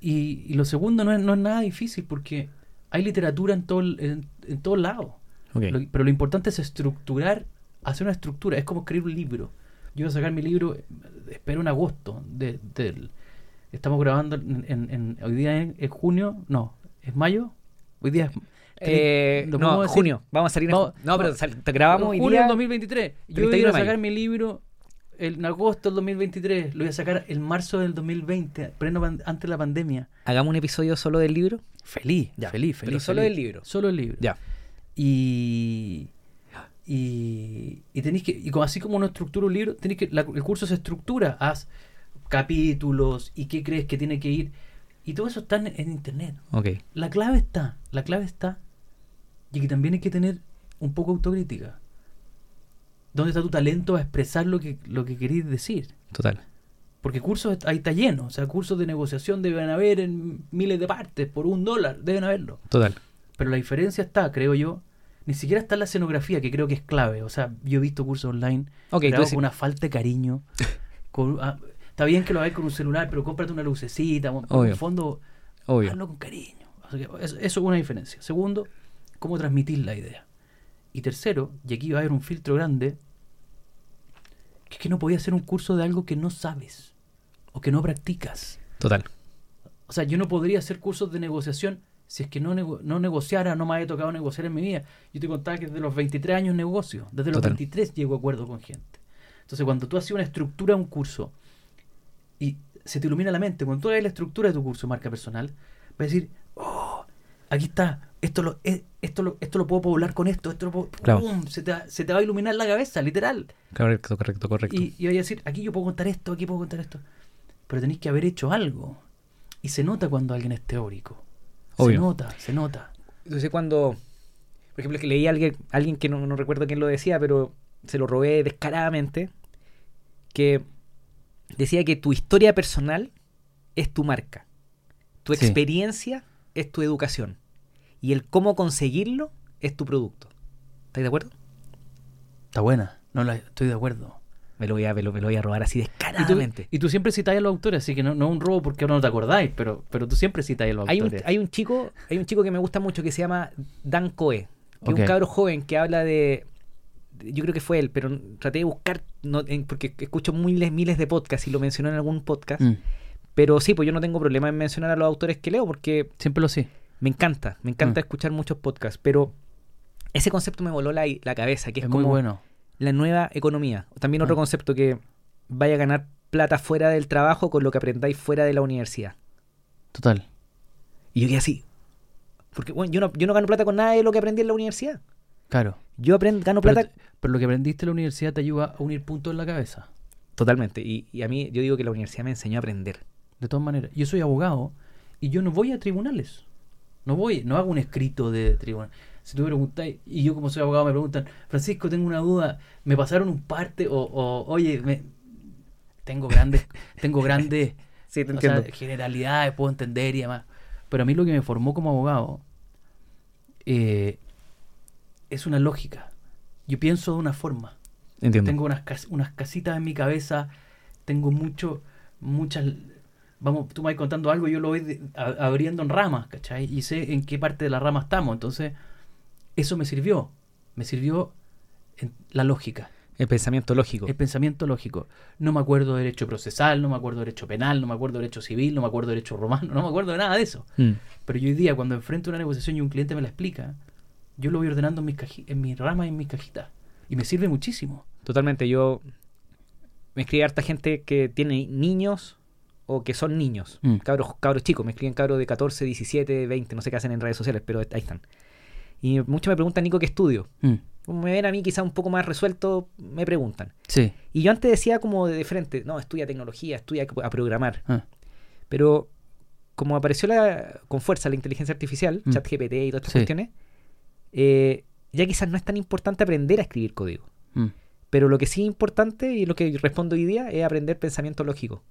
Y, y lo segundo no es, no es nada difícil, porque hay literatura en, todo, en, en. Ok. Lo- pero lo importante es estructurar, hacer una estructura. Es como escribir un libro. Yo voy a sacar mi libro, espero en agosto. De, estamos grabando en, hoy día en junio, no, es mayo. Hoy día es Eh, ¿lo no, junio. Vamos a salir en Vamos- No, pero sal- te grabamos hoy junio día. del 2023. Yo 31 voy a sacar mi libro en agosto del 2023. Lo voy a sacar en marzo del 2020, pleno antes de la pandemia. Hagamos un episodio solo del libro. Feliz, Ya, feliz, pero feliz. solo feliz. del libro. Solo el libro. Ya. Y, y, y tenéis que, y como, así como uno estructura un libro, tenéis que, la- el curso se estructura, haz capítulos y qué crees que tiene que ir. Y todo eso está en, en internet. Ok. La clave está, la clave está, y que también hay que tener un poco autocrítica. ¿Dónde está tu talento a expresar lo que, lo que decir? Total. Porque cursos ahí está lleno, o sea, cursos de negociación deben haber en miles de partes, por un dólar, deben haberlo. Total. Pero la diferencia está, creo yo, ni siquiera está en la escenografía, que creo que es clave. O sea, yo he visto cursos online Ok, grabados tú con una falta de cariño. *laughs* con- ah, está bien que lo hagáis con un celular, pero cómprate una lucecita. En Obvio. el fondo, Obvio. hazlo con cariño. Eso es una diferencia. Segundo, cómo transmitir la idea. Y tercero, y aquí va a haber un filtro grande, que es que no podías hacer un curso de algo que no sabes o que no practicas. Total. O sea, yo no podría hacer cursos de negociación si es que no, nego- no negociara, no me había tocado negociar en mi vida. Yo te contaba que desde los 23 años negocio, desde los Total. 23 llego a acuerdo con gente. Entonces, cuando tú haces una estructura un curso y se te ilumina la mente, cuando tú hagas la estructura de tu curso, marca personal, vas a decir, oh, aquí está, esto lo, esto lo, esto lo puedo poblar con esto, esto lo puedo, Claro. ¡pum! se, te, va- se te va a iluminar la cabeza, literal. Correcto, correcto, correcto. Y, y vais a decir, aquí yo puedo contar esto, aquí puedo contar esto. Pero tenéis que haber hecho algo. Y se nota cuando alguien es teórico. Se nota, se nota. Entonces cuando, por ejemplo, que leí a alguien, alguien que no, no recuerdo quién lo decía, pero se lo robé descaradamente, que decía que tu historia personal es tu marca, tu Sí. experiencia es tu educación y el cómo conseguirlo es tu producto. ¿Estás de acuerdo? Está buena. No la, estoy de acuerdo. Me lo voy a, me lo, me lo voy a robar así Y tú, descaradamente. y tú siempre citáis a los autores, así que no, no es un robo porque ahora no te acordáis, pero, pero tú siempre citáis a los Hay un, autores. hay un chico, hay un chico que me gusta mucho que se llama Dan Coe, que es un cabro joven que habla de, de- yo creo que fue él, pero traté de buscar no, en- porque escucho miles, miles de podcasts y lo mencionó en algún podcast, Mm, pero sí, pues yo no tengo problema en mencionar a los autores que leo porque siempre lo sé. Me encanta, me encanta Mm. escuchar muchos podcasts, pero ese concepto me voló la, la cabeza, que es, Es, como muy bueno. la nueva economía. También otro Ah. concepto que vaya a ganar plata fuera del trabajo con lo que aprendáis fuera de la universidad. Total. Y yo quedé así. Porque bueno, yo no, yo no gano plata con nada de lo que aprendí en la universidad. Claro. Yo aprendo, gano plata pero lo que aprendiste en la universidad te ayuda a unir puntos en la cabeza. totalmente. Y, y a mí, yo digo que la universidad me enseñó a aprender. De todas maneras, yo soy abogado y yo no voy a tribunales. No voy, no hago un escrito de tribunal. Si tú me preguntáis, y yo como soy abogado me preguntan, Francisco, tengo una duda, me pasaron un parte, o, o, oye, me, tengo grandes, *laughs* tengo grandes Sí, te o sea, generalidades, puedo entender y demás. Pero a mí lo que me formó como abogado eh, es una lógica. Yo pienso de una forma. Entiendo. Tengo unas, cas- unas casitas en mi cabeza, tengo mucho, muchas... Vamos, tú me vas contando algo y yo lo voy de- a- abriendo en ramas, ¿cachai? Y sé en qué parte de la rama estamos. Entonces, eso me sirvió. Me sirvió en la lógica, El pensamiento lógico. el pensamiento lógico. No me acuerdo de derecho procesal, no me acuerdo de derecho penal, no me acuerdo de derecho civil, no me acuerdo de derecho romano, no me acuerdo de nada de eso. Mm. Pero yo hoy día, cuando enfrento una negociación y un cliente me la explica, yo lo voy ordenando en mis, en mis ramas y en mis cajitas. Y me sirve muchísimo. Totalmente. Yo me escribe harta gente que tiene niños o que son niños, Mm. cabros, cabros chicos, me escriben cabros de 14, 17, 20, no sé qué hacen en redes sociales, pero ahí están. Y muchos me preguntan, Nico, ¿qué estudio? Mm. Como me ven a mí quizá un poco más resuelto, me preguntan. Sí. Y yo antes decía como de frente, no, estudia tecnología, estudia a programar. Ah. Pero como apareció la, con fuerza la inteligencia artificial, Mm. ChatGPT y todas estas Sí. cuestiones, eh, ya quizás no es tan importante aprender a escribir código. Mm. Pero lo que sí es importante y lo que respondo hoy día es aprender pensamiento lógico.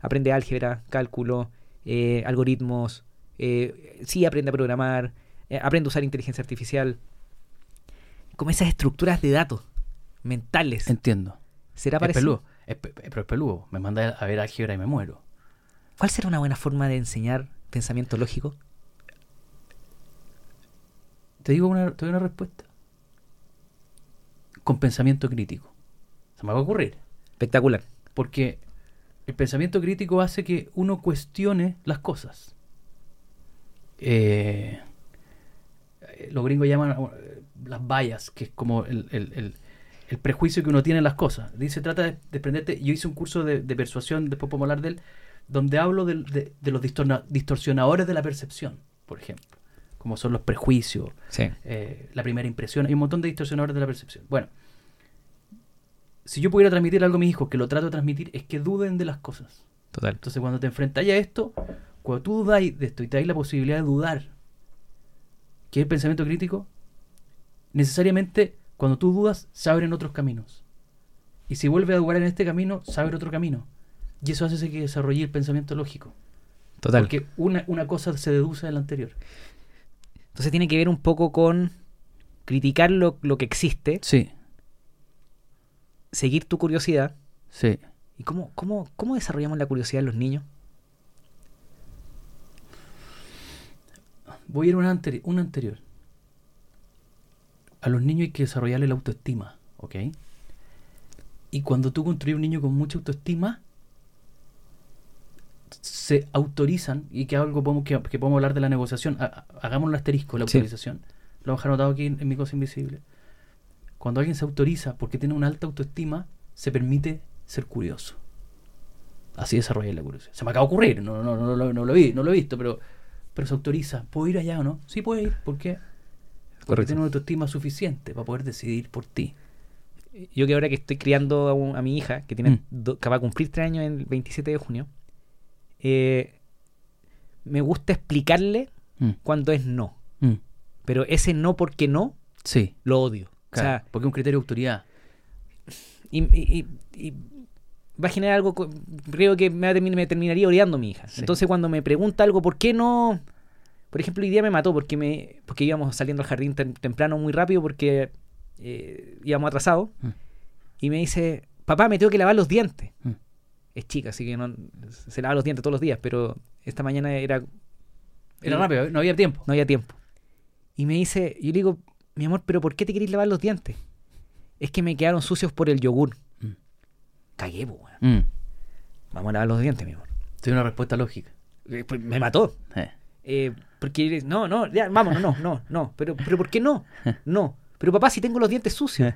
Aprende álgebra, cálculo, eh, algoritmos, eh, sí aprende a programar, eh, aprende a usar inteligencia artificial. Como esas estructuras de datos mentales. Entiendo. ¿Será Es parecido? peludo. Es pe- pero es peludo. Me manda a ver álgebra y me muero. ¿Cuál será una buena forma de enseñar pensamiento lógico? Te digo una, te doy una respuesta. Con pensamiento crítico. Se me va a ocurrir. Espectacular. Porque el pensamiento crítico hace que uno cuestione las cosas. Eh, eh, los gringos llaman las vallas, que es como el, el- el- el prejuicio que uno tiene en las cosas. Dice, trata de desprenderte. Yo hice un curso de, de persuasión, después podemos hablar de él, donde hablo del- de, de los distorna- distorsionadores de la percepción, por ejemplo. Como son los prejuicios, Sí. eh, la primera impresión. Hay un montón de distorsionadores de la percepción. Bueno, si yo pudiera transmitir algo a mis hijos, que lo trato de transmitir, es que duden de las cosas. Total. Entonces, cuando te enfrentas a esto, cuando tú dudáis de esto y te dais la posibilidad de dudar, que es el pensamiento crítico, necesariamente cuando tú dudas, se abren otros caminos. Y si vuelves a dudar en este camino, se abre otro camino. Y eso hace que desarrolle el pensamiento lógico. Total. Porque una, una cosa se deduce de la anterior. Entonces tiene que ver un poco con criticar lo, lo que existe, Sí, seguir tu curiosidad. sí. ¿Y cómo, cómo, cómo desarrollamos la curiosidad en los niños? Voy a ir a una, anteri- una anterior. A los niños hay que desarrollarle la autoestima, ¿ok? Y cuando tú construyes un niño con mucha autoestima, se autorizan, y que algo podemos, que, que podemos hablar de la negociación, ha- ha- hagamos un asterisco, la Sí. autorización. Lo hemos anotado aquí en, en mi cosa invisible. Cuando alguien se autoriza porque tiene una alta autoestima, se permite ser curioso. Así desarrolla la curiosidad. Se me acaba de ocurrir, no, no, no, no, no lo vi, no lo he visto, pero, pero se autoriza. ¿Puedo ir allá o no? Sí, puede ir. ¿Por qué? Porque Correcto. tiene una autoestima suficiente para poder decidir por ti. Yo que ahora que estoy criando a, un- a mi hija, que tiene Mm. do- que va a cumplir tres años el 27 de junio, eh, me gusta explicarle Mm, cuando es no. mm. Pero ese no porque no, Sí, lo odio. Claro, O sea, porque es un criterio de autoridad. y, y- y- y va a generar algo, creo que me, me terminaría odiando a mi hija. Sí. Entonces cuando me pregunta algo, ¿por qué no? Por ejemplo, hoy día me mató porque me porque íbamos saliendo al jardín tem- temprano muy rápido porque eh, íbamos atrasados. Mm. Y me dice, papá, me tengo que lavar los dientes. Mm. Es chica, así que no se lava los dientes todos los días, pero esta mañana era... Era rápido, no había tiempo. No había tiempo. Y me dice, yo le digo, mi amor, pero ¿por qué te querés lavar los dientes? Es que me quedaron sucios por el yogur. Mm. Cagué, weón. Mm. Vamos a lavar los dientes, mi amor. Tiene una respuesta lógica. Eh, pues, me mató. Eh. Eh, porque eres- no, no, ya, vámonos, no, no, no. Pero, pero ¿por qué no? No. Pero papá, si tengo los dientes sucios.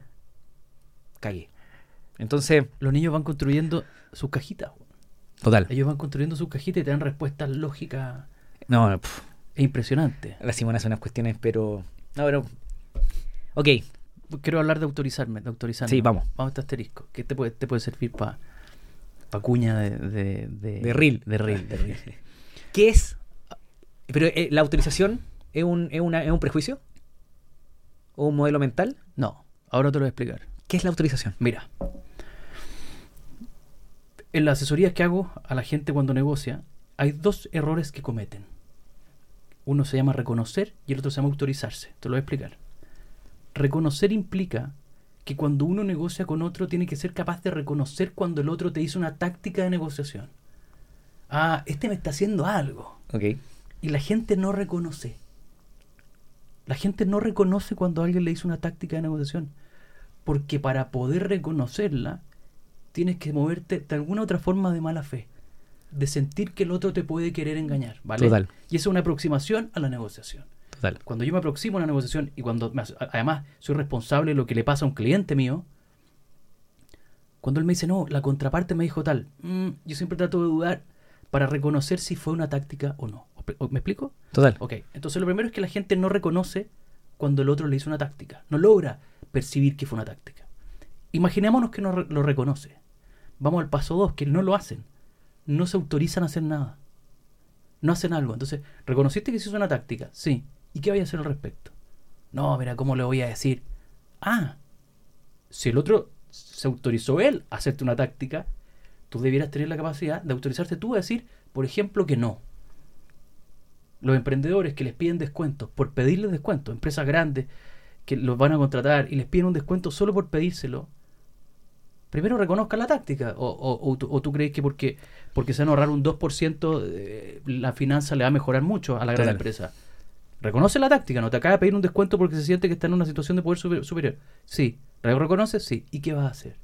Cagué. Entonces, Los niños van construyendo sus cajitas. total. Ellos van construyendo sus cajitas y te dan respuestas lógicas No, pf, e impresionantes. la Simona hace unas cuestiones, pero. No, pero. Ok, Quiero hablar de autorizarme, de autorizarme. Sí, vamos. Vamos a este asterisco. Que te puede, te puede servir para pa cuña de, de, de, De reel. De reel, de reel. *laughs* ¿qué es? Pero eh, la autorización es un, es, una- es un prejuicio o un modelo mental. No, ahora te lo voy a explicar. ¿Qué es la autorización? Mira, en las asesorías que hago a la gente cuando negocia, hay dos errores que cometen. Uno se llama reconocer y el otro se llama autorizarse. Te lo voy a explicar. Reconocer implica que cuando uno negocia con otro tiene que ser capaz de reconocer cuando el otro te hizo una táctica de negociación. Ah, este me está haciendo algo. Ok. Y la gente no reconoce. La gente no reconoce cuando alguien le hizo una táctica de negociación. Porque para poder reconocerla, tienes que moverte de alguna otra forma de mala fe. De sentir que el otro te puede querer engañar. ¿vale? Total. Y es una aproximación a la negociación. Cuando yo me aproximo a una negociación y cuando me además soy responsable de lo que le pasa a un cliente mío, cuando él me dice, no, la contraparte me dijo tal, mm, yo siempre trato de dudar, para reconocer si fue una táctica o no. ¿Me explico? Total. Ok, entonces lo primero es que la gente no reconoce cuando el otro le hizo una táctica. No logra percibir que fue una táctica. Imaginémonos que no lo reconoce. Vamos al paso 2, que no lo hacen. No se autorizan a hacer nada. No hacen algo. Entonces, ¿reconociste que se hizo una táctica? Sí. ¿Y qué voy a hacer al respecto? No, mira, ¿cómo le voy a decir? Ah, si el otro se autorizó él a hacerte una táctica, tú debieras tener la capacidad de autorizarte tú a decir, por ejemplo, que no. Los emprendedores que les piden descuentos por pedirles descuentos, empresas grandes que los van a contratar y les piden un descuento solo por pedírselo, primero reconozcan la táctica. O, o- o tú, o tú crees que porque, porque se van a ahorrar un 2%, eh, la finanza le va a mejorar mucho a la gran empresa. Reconoce la táctica, no te acaba de pedir un descuento porque se siente que está en una situación de poder super- superior. Sí. ¿Lo reconoces? Sí. ¿Y qué vas a hacer?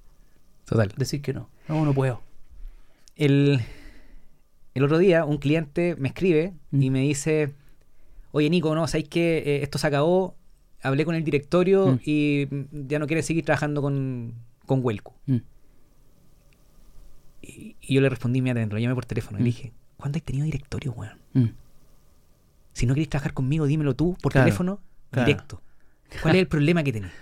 Total. Decir que no. No, no puedo. El, el otro día un cliente me escribe y Mm. me dice, oye Nico, no, ¿sabéis que esto se acabó? Hablé con el directorio Mm. y ya no quiere seguir trabajando con, con Huelco. Mm. Y, y yo le respondí inmediatamente, lo llamé por teléfono y le dije, ¿cuándo has tenido directorio, weón? Si no querés trabajar conmigo, dímelo tú por Claro, teléfono claro. directo. ¿Cuál es el problema que tenés?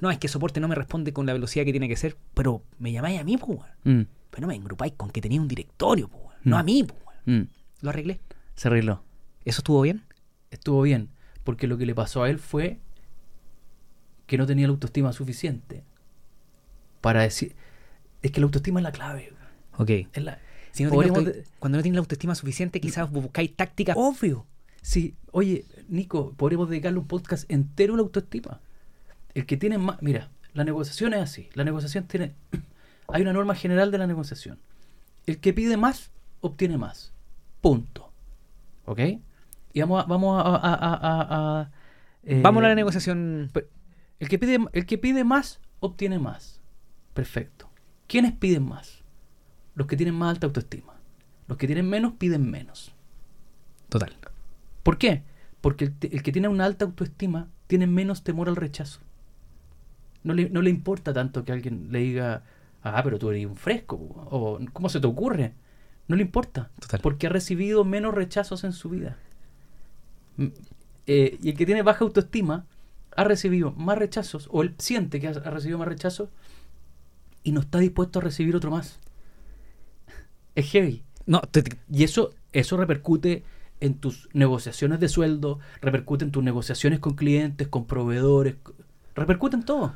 No, es que soporte no me responde con la velocidad que tiene que ser, pero me llamáis a mí, pues. Mm. Pero no me engrupáis con que tenía un directorio, pues. No Mm. a mí, pues. Mm. Lo arreglé. Se arregló. ¿Eso estuvo bien? Estuvo bien. Porque lo que le pasó a él fue que no tenía la autoestima suficiente para decir. Es que la autoestima es la clave. Ok. Es la, Si no auto- Cuando no tienes la autoestima suficiente, quizás buscáis tácticas. Obvio. Sí, oye, Nico, podríamos dedicarle un podcast entero a la autoestima. El que tiene más. Mira, la negociación es así. La negociación tiene. *clears throat* Hay una norma general de la negociación. El que pide más, obtiene más. Punto. ¿Ok? Y vamos a. Vamos a, a- a- eh, Vamos a la negociación. Pe- El que, pide, el que pide más, obtiene más. Perfecto. ¿Quiénes piden más? Los que tienen más alta autoestima. Los que tienen menos piden menos. Total. ¿Por qué? Porque el, que tiene una alta autoestima tiene menos temor al rechazo. No le, no le importa tanto que alguien le diga, ah, pero tú eres un fresco, o ¿cómo se te ocurre? No le importa, Total. porque ha recibido menos rechazos en su vida. Mm, eh, y el que tiene baja autoestima ha recibido más rechazos, o él siente que ha, ha recibido más rechazos, y no está dispuesto a recibir otro más. Es heavy. No, te- te- Y eso, eso repercute en tus negociaciones de sueldo, repercute en tus negociaciones con clientes, con proveedores, repercute en todo.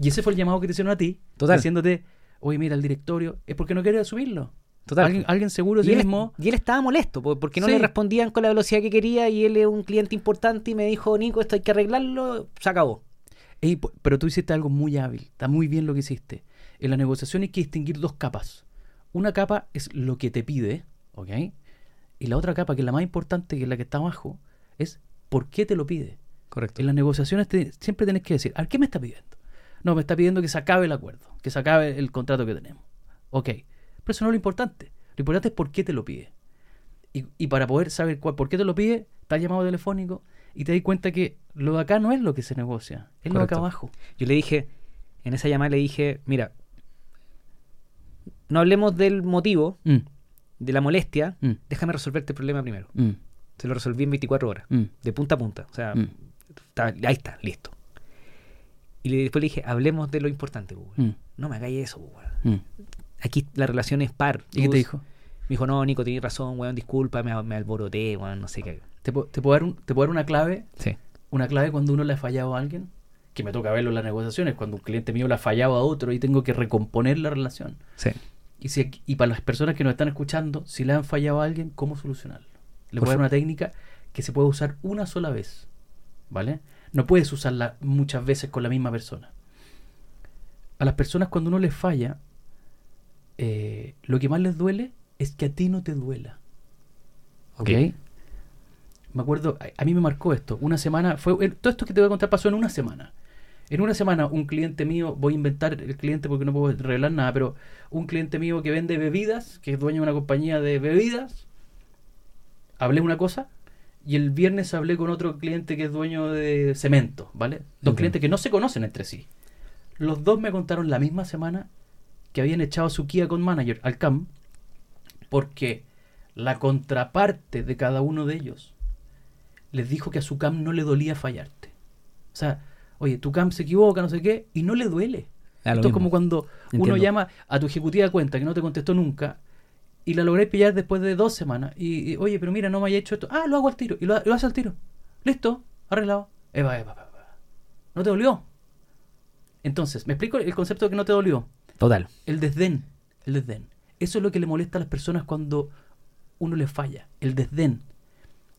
Y ese fue el llamado que te hicieron a ti, Total. diciéndote, oye, mira, el directorio, es porque no quería subirlo. Total. Alguien, alguien seguro de sí mismo. y él estaba molesto po- porque no Sí. le respondían con la velocidad que quería y él es un cliente importante y me dijo, Nico, esto hay que arreglarlo, se acabó. Ey, pero tú hiciste algo muy hábil, está muy bien lo que hiciste. En la negociación hay que distinguir dos capas. Una capa es lo que te pide, ¿ok? Y la otra capa, que es la más importante, que es la que está abajo, es por qué te lo pide. Correcto. En las negociaciones te- siempre tenés que decir, ¿a qué me está pidiendo? No, me está pidiendo que se acabe el acuerdo, que se acabe el contrato que tenemos. Ok, pero eso no es lo importante. Lo importante es por qué te lo pide. Y, y para poder saber cuál, por qué te lo pide, está el llamado telefónico y te das cuenta que lo de acá no es lo que se negocia, es lo de acá abajo. Yo le dije, en esa llamada le dije, mira, no hablemos del motivo, Mm, de la molestia, mm, déjame resolverte el problema primero. mm, Se lo resolví en 24 horas, mm, de punta a punta. O sea, está- ahí está, listo. Y le- después le dije, hablemos de lo importante, mm, No me hagáis eso, mm. Aquí la relación es par. ¿Y qué te dijo? Me dijo, no, Nico, tenés razón, weón, disculpa, me, me alboroté, weón, no sé qué. ¿Te, puedo- te puedo dar un- te puedo dar una clave Sí, una clave cuando uno le ha fallado a alguien, que me toca verlo en las negociaciones, cuando un cliente mío le ha fallado a otro y tengo que recomponer la relación. sí. Y, si, y para las personas que nos están escuchando, si le han fallado a alguien, ¿cómo solucionarlo? Le voy a dar una técnica que se puede usar una sola vez, ¿vale? No puedes usarla muchas veces con la misma persona. A las personas cuando uno les falla, eh, lo que más les duele es que a ti no te duela. ¿Ok? Me acuerdo, a, a mí me marcó esto. Una semana, fue eh, todo esto que te voy a contar pasó en una semana. En una semana, un cliente mío, voy a inventar el cliente porque no puedo revelar nada, pero un cliente mío que vende bebidas, que es dueño de una compañía de bebidas, hablé una cosa, y el viernes hablé con otro cliente que es dueño de cemento, ¿vale? Dos clientes que no se conocen entre sí. Los dos me contaron la misma semana que habían echado a su Key Account Manager al CAM Porque la contraparte de cada uno de ellos les dijo que a su CAM no le dolía fallarte. O sea, oye, tu CAM se equivoca, no sé qué, y no le duele. Ah, Esto es como cuando uno llama a tu ejecutiva de cuenta que no te contestó nunca y la logré pillar después de dos semanas. Y, y, oye, pero mira, no me haya hecho esto. Ah, lo hago al tiro. Y lo, lo hace al tiro. Listo, arreglado. Eva, eva, eva, eva. ¿No te dolió? Entonces, ¿me explico el concepto de que no te dolió? Total. El desdén. El desdén. Eso es lo que le molesta a las personas cuando uno le falla. El desdén.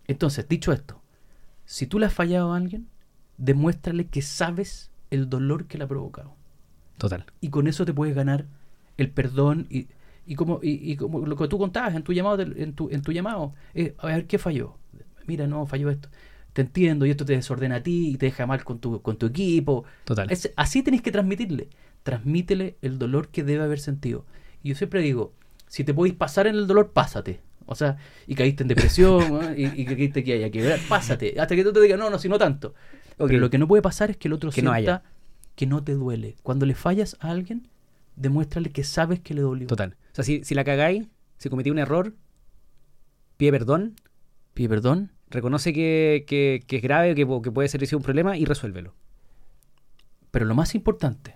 Entonces, dicho esto, si tú le has fallado a alguien, demuéstrale que sabes el dolor que le ha provocado. Total. y con eso te puedes ganar el perdón y, y como y, y como lo que tú contabas en tu llamado en tu, en tu llamado eh, a ver qué falló mira no falló esto. Te entiendo y esto te desordena a ti y te deja mal con tu con tu equipo. Total. Es- así tenés que transmitirle. Transmítele el dolor que debe haber sentido. Y yo siempre digo si te podéis pasar en el dolor pásate. O sea, y caíste en depresión *laughs* y, y creíste que haya que quebrar, pásate, hasta que tú te digas, no, no, si no tanto. Pero lo que no puede pasar es que el otro Que no sienta haya. que no te duele. Cuando le fallas a alguien, demuéstrale que sabes que le dolió. Total. O sea, si, si la cagáis, si cometí un error, pide perdón, Pide perdón. reconoce que, que- que es grave, que, que puede ser un problema y resuélvelo. Pero lo más importante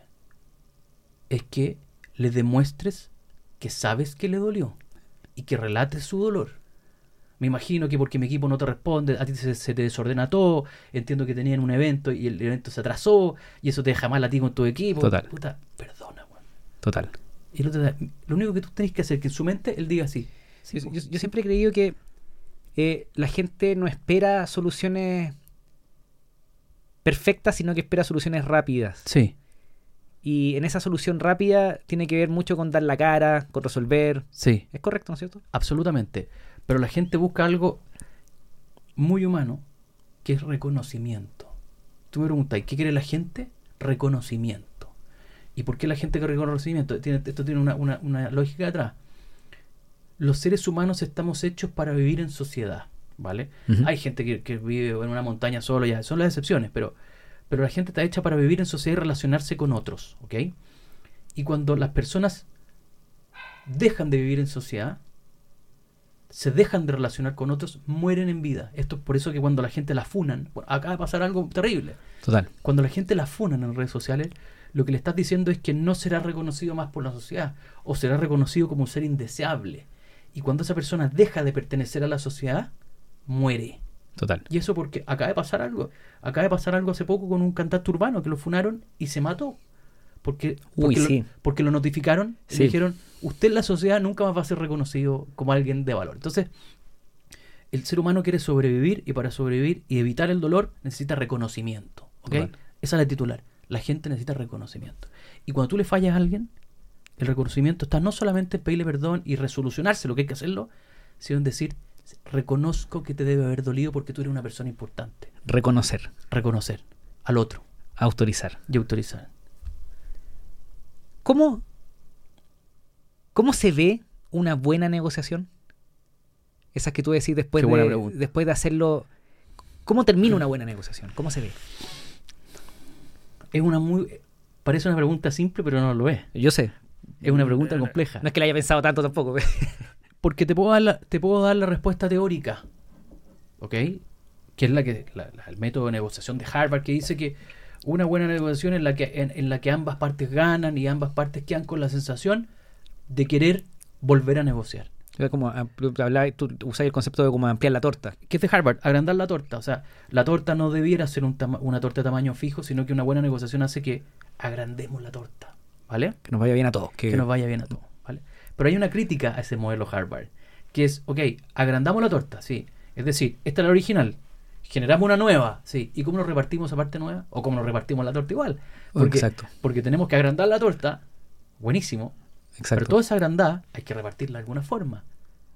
es que le demuestres que sabes que le dolió y que relates su dolor. Me imagino que porque mi equipo no te responde, a ti se, se te desordena todo. Entiendo que tenían un evento y el evento se atrasó y eso te deja mal a ti con tu equipo. Total. Puta, perdona, weón. Total. Y el otro lo único que tú tenés que hacer es que en su mente él diga así. Sí, Yo, yo- yo siempre he creído que eh, la gente no espera soluciones perfectas, sino que espera soluciones rápidas. sí, Y en esa solución rápida tiene que ver mucho con dar la cara, con resolver. sí. ¿Es correcto, no es cierto? Absolutamente. Pero la gente busca algo muy humano, que es reconocimiento. Tú me preguntas, ¿qué quiere la gente? Reconocimiento. ¿Y por qué la gente quiere reconocimiento? Tiene- esto tiene una, una- una lógica detrás. Los seres humanos estamos hechos para vivir en sociedad, ¿vale? Hay gente que, que vive en una montaña solo, ya son las excepciones, pero, pero la gente está hecha para vivir en sociedad y relacionarse con otros, ¿ok? Y cuando las personas dejan de vivir en sociedad, se dejan de relacionar con otros, mueren en vida. Esto es por eso que cuando la gente la funan, bueno, acaba de pasar algo terrible. Total. Cuando la gente la funan en redes sociales, lo que le estás diciendo es que no será reconocido más por la sociedad o será reconocido como un ser indeseable. Y cuando esa persona deja de pertenecer a la sociedad, muere. Total. Y eso porque acaba de pasar algo. Acaba de pasar algo hace poco con un cantante urbano que lo funaron y se mató. Porque, Uy, porque, lo, sí. porque lo notificaron y Sí. dijeron, usted en la sociedad nunca más va a ser reconocido como alguien de valor. Entonces, el ser humano quiere sobrevivir y para sobrevivir y evitar el dolor necesita reconocimiento. ¿ok? Total. Esa es la titular. La gente necesita reconocimiento. Y cuando tú le fallas a alguien, el reconocimiento está no solamente en pedirle perdón y resolucionarse lo que hay que hacerlo, sino en decir, reconozco que te debe haber dolido porque tú eres una persona importante. Reconocer. Reconocer al otro Autorizar. y autorizar. ¿Cómo, ¿Cómo se ve una buena negociación? Esas que tú decís después de, después de hacerlo. ¿Cómo termina una buena negociación? ¿Cómo se ve? Es una muy... Parece una pregunta simple, pero no lo es. Yo sé. Es una pregunta compleja. No es que la haya pensado tanto tampoco. *laughs* Porque te puedo dar la, te puedo dar la respuesta teórica, ¿ok? Que es la que la- la- el método de negociación de Harvard que dice que una buena negociación en la que en, en la que ambas partes ganan y ambas partes quedan con la sensación de querer volver a negociar. Como ah, tú usás el concepto de como ampliar la torta. ¿Qué es de Harvard? Agrandar la torta. O sea, la torta no debiera ser un una torta de tamaño fijo, sino que una buena negociación hace que agrandemos la torta, ¿vale? Que nos vaya bien a todos. Que, que nos vaya bien a todos, ¿vale? Pero hay una crítica a ese modelo Harvard, que es, ok, agrandamos la torta, sí. Es decir, esta es la original, generamos una nueva, sí. ¿Y cómo nos repartimos esa parte nueva? ¿O cómo nos repartimos la torta igual? Porque, Exacto. porque tenemos que agrandar la torta, buenísimo, Exacto. pero toda esa agrandada hay que repartirla de alguna forma.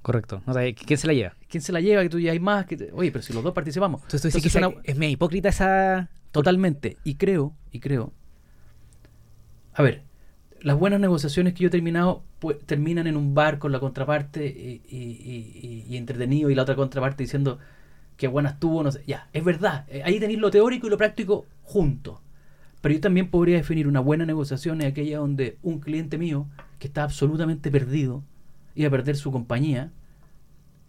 Correcto. O sea, ¿Quién se la lleva? ¿Quién se la lleva? Que tú ya hay más. Que te- Oye, pero si los dos participamos. Entonces tú es medio hipócrita esa... Totalmente. Y creo, y creo. A ver, las buenas negociaciones que yo he terminado pues, terminan en un bar con la contraparte y, y- y- y- y entretenido y la otra contraparte diciendo que buena estuvo, no sé. Ya, es verdad. eh, Ahí tenéis lo teórico y lo práctico juntos. Pero yo también podría definir una buena negociación es aquella donde un cliente mío que está absolutamente perdido iba a perder su compañía,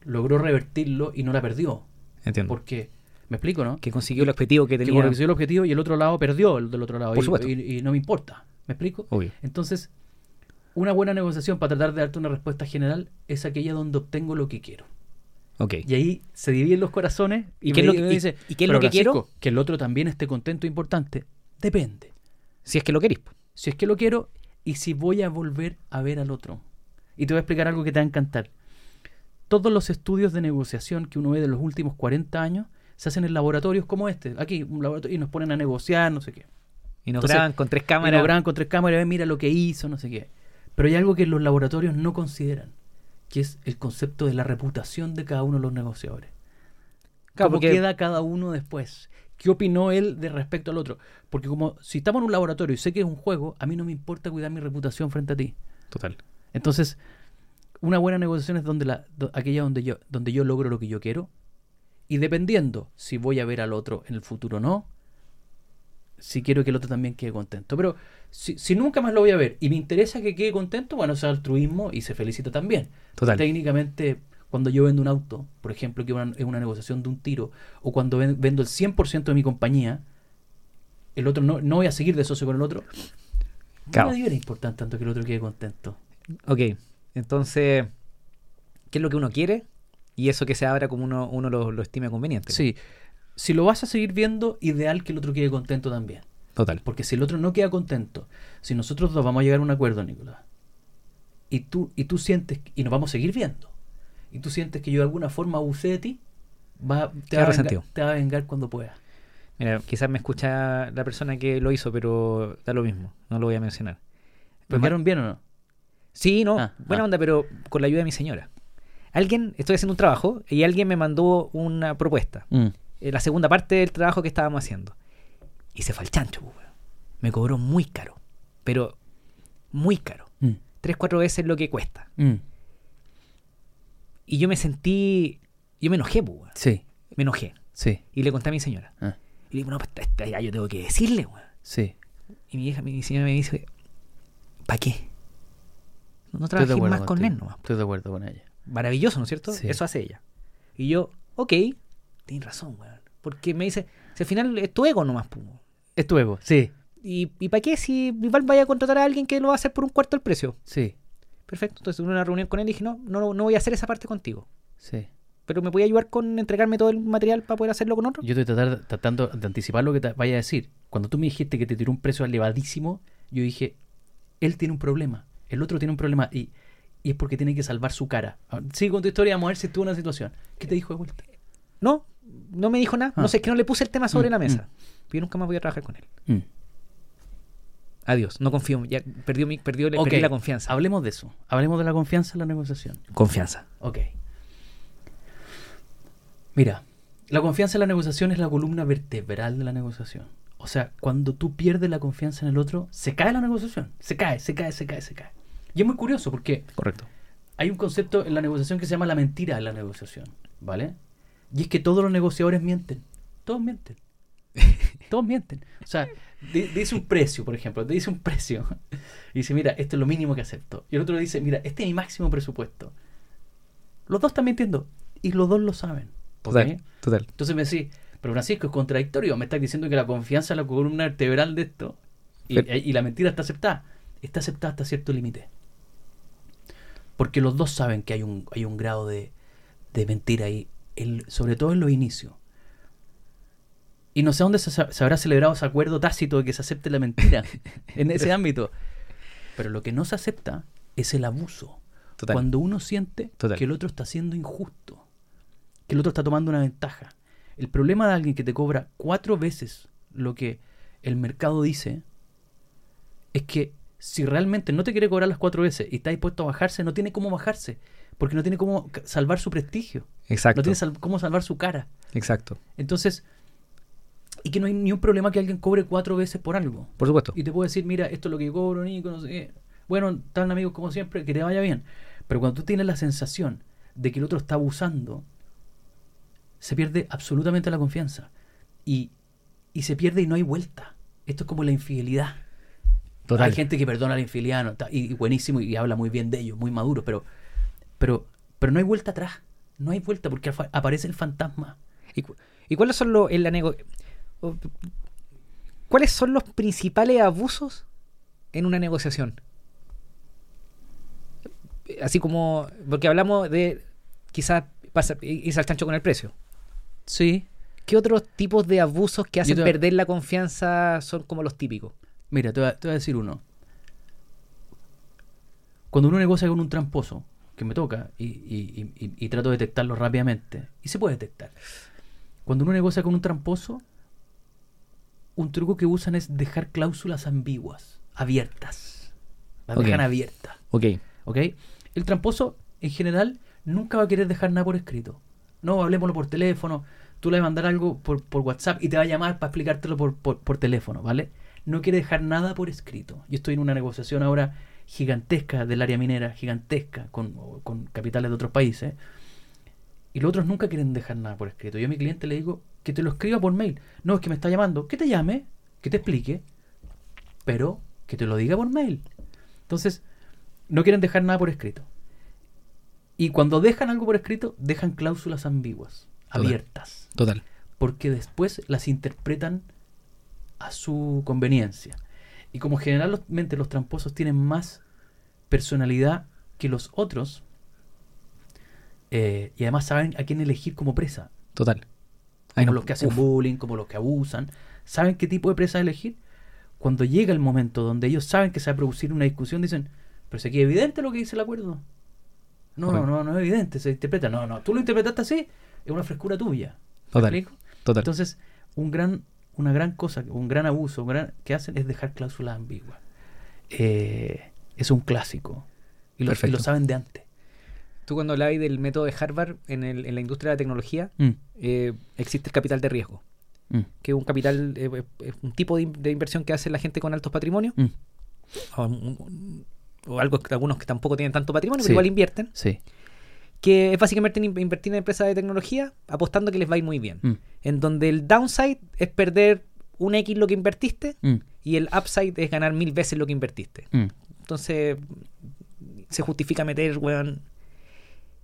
logró revertirlo y no la perdió. Entiendo. Porque, me explico, ¿no? que consiguió el objetivo que Que tenía. consiguió el objetivo y el otro lado perdió el del otro lado. Por y, supuesto. y- y no me importa. ¿Me explico? Obvio. Entonces, una buena negociación para tratar de darte una respuesta general es aquella donde obtengo lo que quiero. Ok. Y ahí se dividen los corazones ¿Y y, qué es lo que- me y- dice, y qué es "Pero lo que quiero?" Que el otro también esté contento e importante. Depende. Si es que lo querís. Si es que lo quiero y si voy a volver a ver al otro. Y te voy a explicar algo que te va a encantar. Todos los estudios de negociación que uno ve de los últimos 40 años se hacen en laboratorios como este. Aquí, un laboratorio, y nos ponen a negociar, no sé qué. Y nos Entonces, graban con tres Y cámaras. lo graban con tres cámaras y mira lo que hizo, no sé qué. Pero hay algo que los laboratorios no consideran, que es el concepto de la reputación de cada uno de los negociadores. Claro, ¿Cómo porque- queda cada uno después? ¿Qué opinó él de respecto al otro? Porque como si estamos en un laboratorio y sé que es un juego, a mí no me importa cuidar mi reputación frente a ti. Total. Entonces, una buena negociación es donde la, do- aquella donde yo, donde yo logro lo que yo quiero. Y dependiendo si voy a ver al otro en el futuro o no, si quiero que el otro también quede contento. Pero si, si nunca más lo voy a ver y me interesa que quede contento, bueno, es altruismo y se felicita también. Total. Técnicamente, cuando yo vendo un auto, por ejemplo, que una- es una negociación de un tiro, o cuando ven- vendo el 100% de mi compañía, el otro no, no voy a seguir de socio con el otro. Claro. No debería importar tanto que el otro quede contento. Ok. Entonces, ¿qué es lo que uno quiere? Y eso que se abra como uno, uno lo, lo estime conveniente. Sí. Si lo vas a seguir viendo, ideal que el otro quede contento también. Total. Porque si el otro no queda contento, si nosotros dos vamos a llegar a un acuerdo, Nicolás, y tú, y tú sientes, y nos vamos a seguir viendo, y tú sientes que yo de alguna forma abusé de ti, va, te, va a vengar, te va a vengar cuando pueda. Mira, quizás me escucha la persona que lo hizo, pero da lo mismo. No lo voy a mencionar. ¿Me quedaron bien o no? Sí, no, Ah, buena ah. onda, pero con la ayuda de mi señora. Alguien, estoy haciendo un trabajo y alguien me mandó una propuesta. Mm. Eh, la segunda parte del trabajo que estábamos haciendo. Y se fue al chancho, pues, weón. Me cobró muy caro. Pero muy caro. Mm. Tres, cuatro veces lo que cuesta. Mm. Y yo me sentí. Yo me enojé, pues, weón. Sí, Me enojé. sí, Y le conté a mi señora. ah, Y le digo, no, pues ya yo tengo que decirle, weón. sí. Y mi hija, mi señora me dice, ¿para qué? No, acuerdo más con contigo. él nomás. Estoy de acuerdo con ella. Maravilloso, ¿no es cierto? Sí. Eso hace ella. Y yo, ok, tienes razón, weón. Porque me dice, si al final es tu ego nomás, pues. Es tu ego, sí, ¿Y, y para qué si igual vaya a contratar a alguien que lo va a hacer por un cuarto del precio? sí, Perfecto. Entonces tuve una reunión con él y dije, no, no, no voy a hacer esa parte contigo. sí. Pero me voy a ayudar con entregarme todo el material para poder hacerlo con otro. Yo estoy tratar- tratando de anticipar lo que te vaya a decir. Cuando tú me dijiste que te tiró un precio elevadísimo, yo dije, él tiene un problema, el otro tiene un problema y, y es porque tiene que salvar su cara. Ah, Sigue con tu historia, vamos a ver si estuvo en una situación. ¿Qué te dijo de vuelta? No, no me dijo nada. Ah. No sé, es que no le puse el tema sobre Mm, la mesa. Yo nunca más voy a trabajar con él. Mm. Adiós, no confío. Ya perdió, mi, perdió, perdí la confianza. Hablemos de eso. Hablemos de la confianza en la negociación. Confianza. Ok. Mira, la confianza en la negociación es la columna vertebral de la negociación. O sea, cuando tú pierdes la confianza en el otro, se cae la negociación. Se cae, se cae, se cae, se cae. Y es muy curioso porque Correcto. hay un concepto en la negociación que se llama la mentira en la negociación, ¿vale? Y es que todos los negociadores mienten. Todos mienten. *laughs* Todos mienten. O sea, di- dice un precio, por ejemplo, te dice un precio. *laughs* Y dice, mira, esto es lo mínimo que acepto. Y el otro dice, mira, este es mi máximo presupuesto. Los dos están mintiendo. Y los dos lo saben. Total. Total. Entonces me decís, pero Francisco, es contradictorio. Me estás diciendo que la confianza es la columna vertebral de esto. Y, y la mentira está aceptada. Está aceptada hasta cierto límite. Porque los dos saben que hay un, hay un grado de, de mentira ahí. El- sobre todo en los inicios. Y no sé dónde se, se habrá celebrado ese acuerdo tácito de que se acepte la mentira *laughs* en ese ámbito. Pero lo que no se acepta es el abuso. Total. Cuando uno siente Total. que el otro está siendo injusto, que el otro está tomando una ventaja. El problema de alguien que te cobra cuatro veces lo que el mercado dice es que si realmente no te quiere cobrar las cuatro veces y está dispuesto a bajarse, no tiene cómo bajarse, porque no tiene cómo salvar su prestigio, Exacto. no tiene sal- cómo salvar su cara. Exacto. Entonces, y que no hay ni un problema que alguien cobre cuatro veces por algo. Por supuesto. Y te puedo decir, mira, esto es lo que cobro, Nico, no sé. Bueno, están amigos como siempre, que te vaya bien. Pero cuando tú tienes la sensación de que el otro está abusando, se pierde absolutamente la confianza. Y, y se pierde y no hay vuelta. Esto es como la infidelidad. Total. Hay gente que perdona la infidelidad no, y buenísimo y habla muy bien de ellos, muy maduro, pero Pero, pero no hay vuelta atrás. No hay vuelta porque aparece el fantasma. ¿Y, cu- y cuáles son los ¿Cuáles son los principales abusos en una negociación? Así como, porque hablamos de quizás pasa, irse al chancho con el precio. Sí. ¿Qué otros tipos de abusos que hacen perder la confianza son como los típicos? Mira, te voy, a, te voy a decir uno. Cuando uno negocia con un tramposo, que me toca, y, y- y- y- trato de detectarlo rápidamente, y se puede detectar. Cuando uno negocia con un tramposo, un truco que usan es dejar cláusulas ambiguas, abiertas. Las Ok. dejan abiertas. Ok. ¿Ok? El tramposo, en general, nunca va a querer dejar nada por escrito. No, hablemoslo por teléfono. Tú le vas a mandar algo por, por WhatsApp y te va a llamar para explicártelo por, por, por teléfono, ¿vale? No quiere dejar nada por escrito. Yo estoy en una negociación ahora gigantesca del área minera, gigantesca, con, con capitales de otros países. Y los otros nunca quieren dejar nada por escrito. Yo a mi cliente le digo que te lo escriba por mail. No, es que me está llamando. Que te llame, que te explique, pero que te lo diga por mail. Entonces, no quieren dejar nada por escrito. Y cuando dejan algo por escrito, dejan cláusulas ambiguas, Total. abiertas, Total. porque después las interpretan a su conveniencia. Y como generalmente los tramposos tienen más personalidad que los otros, eh, y además saben a quién elegir como presa, Total. como no. los que hacen Uf. bullying, como los que abusan, saben qué tipo de presa elegir. Cuando llega el momento donde ellos saben que se va a producir una discusión, dicen, pero si aquí es evidente lo que dice el acuerdo. No, no, no, no es evidente, se interpreta. No, no, tú lo interpretaste así, es una frescura tuya. ¿Me Total. Total. Entonces, un gran, una gran cosa, un gran abuso un gran, que hacen es dejar cláusulas ambiguas. Eh, es un clásico. Y lo, y Perfecto. lo saben de antes. Tú cuando hablabas del método de Harvard en, el- en la industria de la tecnología, Mm, eh, existe el capital de riesgo, mm, que es un capital, eh, es un tipo de, in- de inversión que hace la gente con altos patrimonios, mm. o, algo que algunos que tampoco tienen tanto patrimonio, Sí. pero igual invierten, Sí. Que es básicamente in- invertir en empresas de tecnología apostando que les va a ir muy bien. Mm, En donde el downside es perder un X lo que invertiste mm, y el upside es ganar mil veces lo que invertiste. mm. Entonces se justifica meter, weón,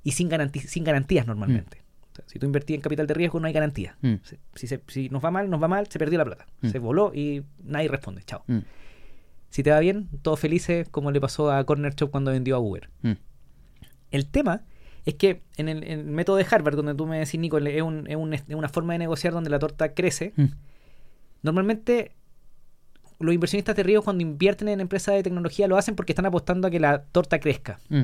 y sin, sin garantías normalmente. O sea, si tú invertís en capital de riesgo no hay garantía. Si, si se- si nos va mal, nos va mal, se perdió la plata. Se voló y nadie responde. Chao. Si te va bien, todos felices como le pasó a Corner Shop cuando vendió a Uber. El tema es que en el, en el método de Harvard, donde tú me decís, Nico, es, un- es un- es una forma de negociar donde la torta crece, Mm. normalmente los inversionistas de riesgo cuando invierten en empresas de tecnología lo hacen porque están apostando a que la torta crezca. Mm.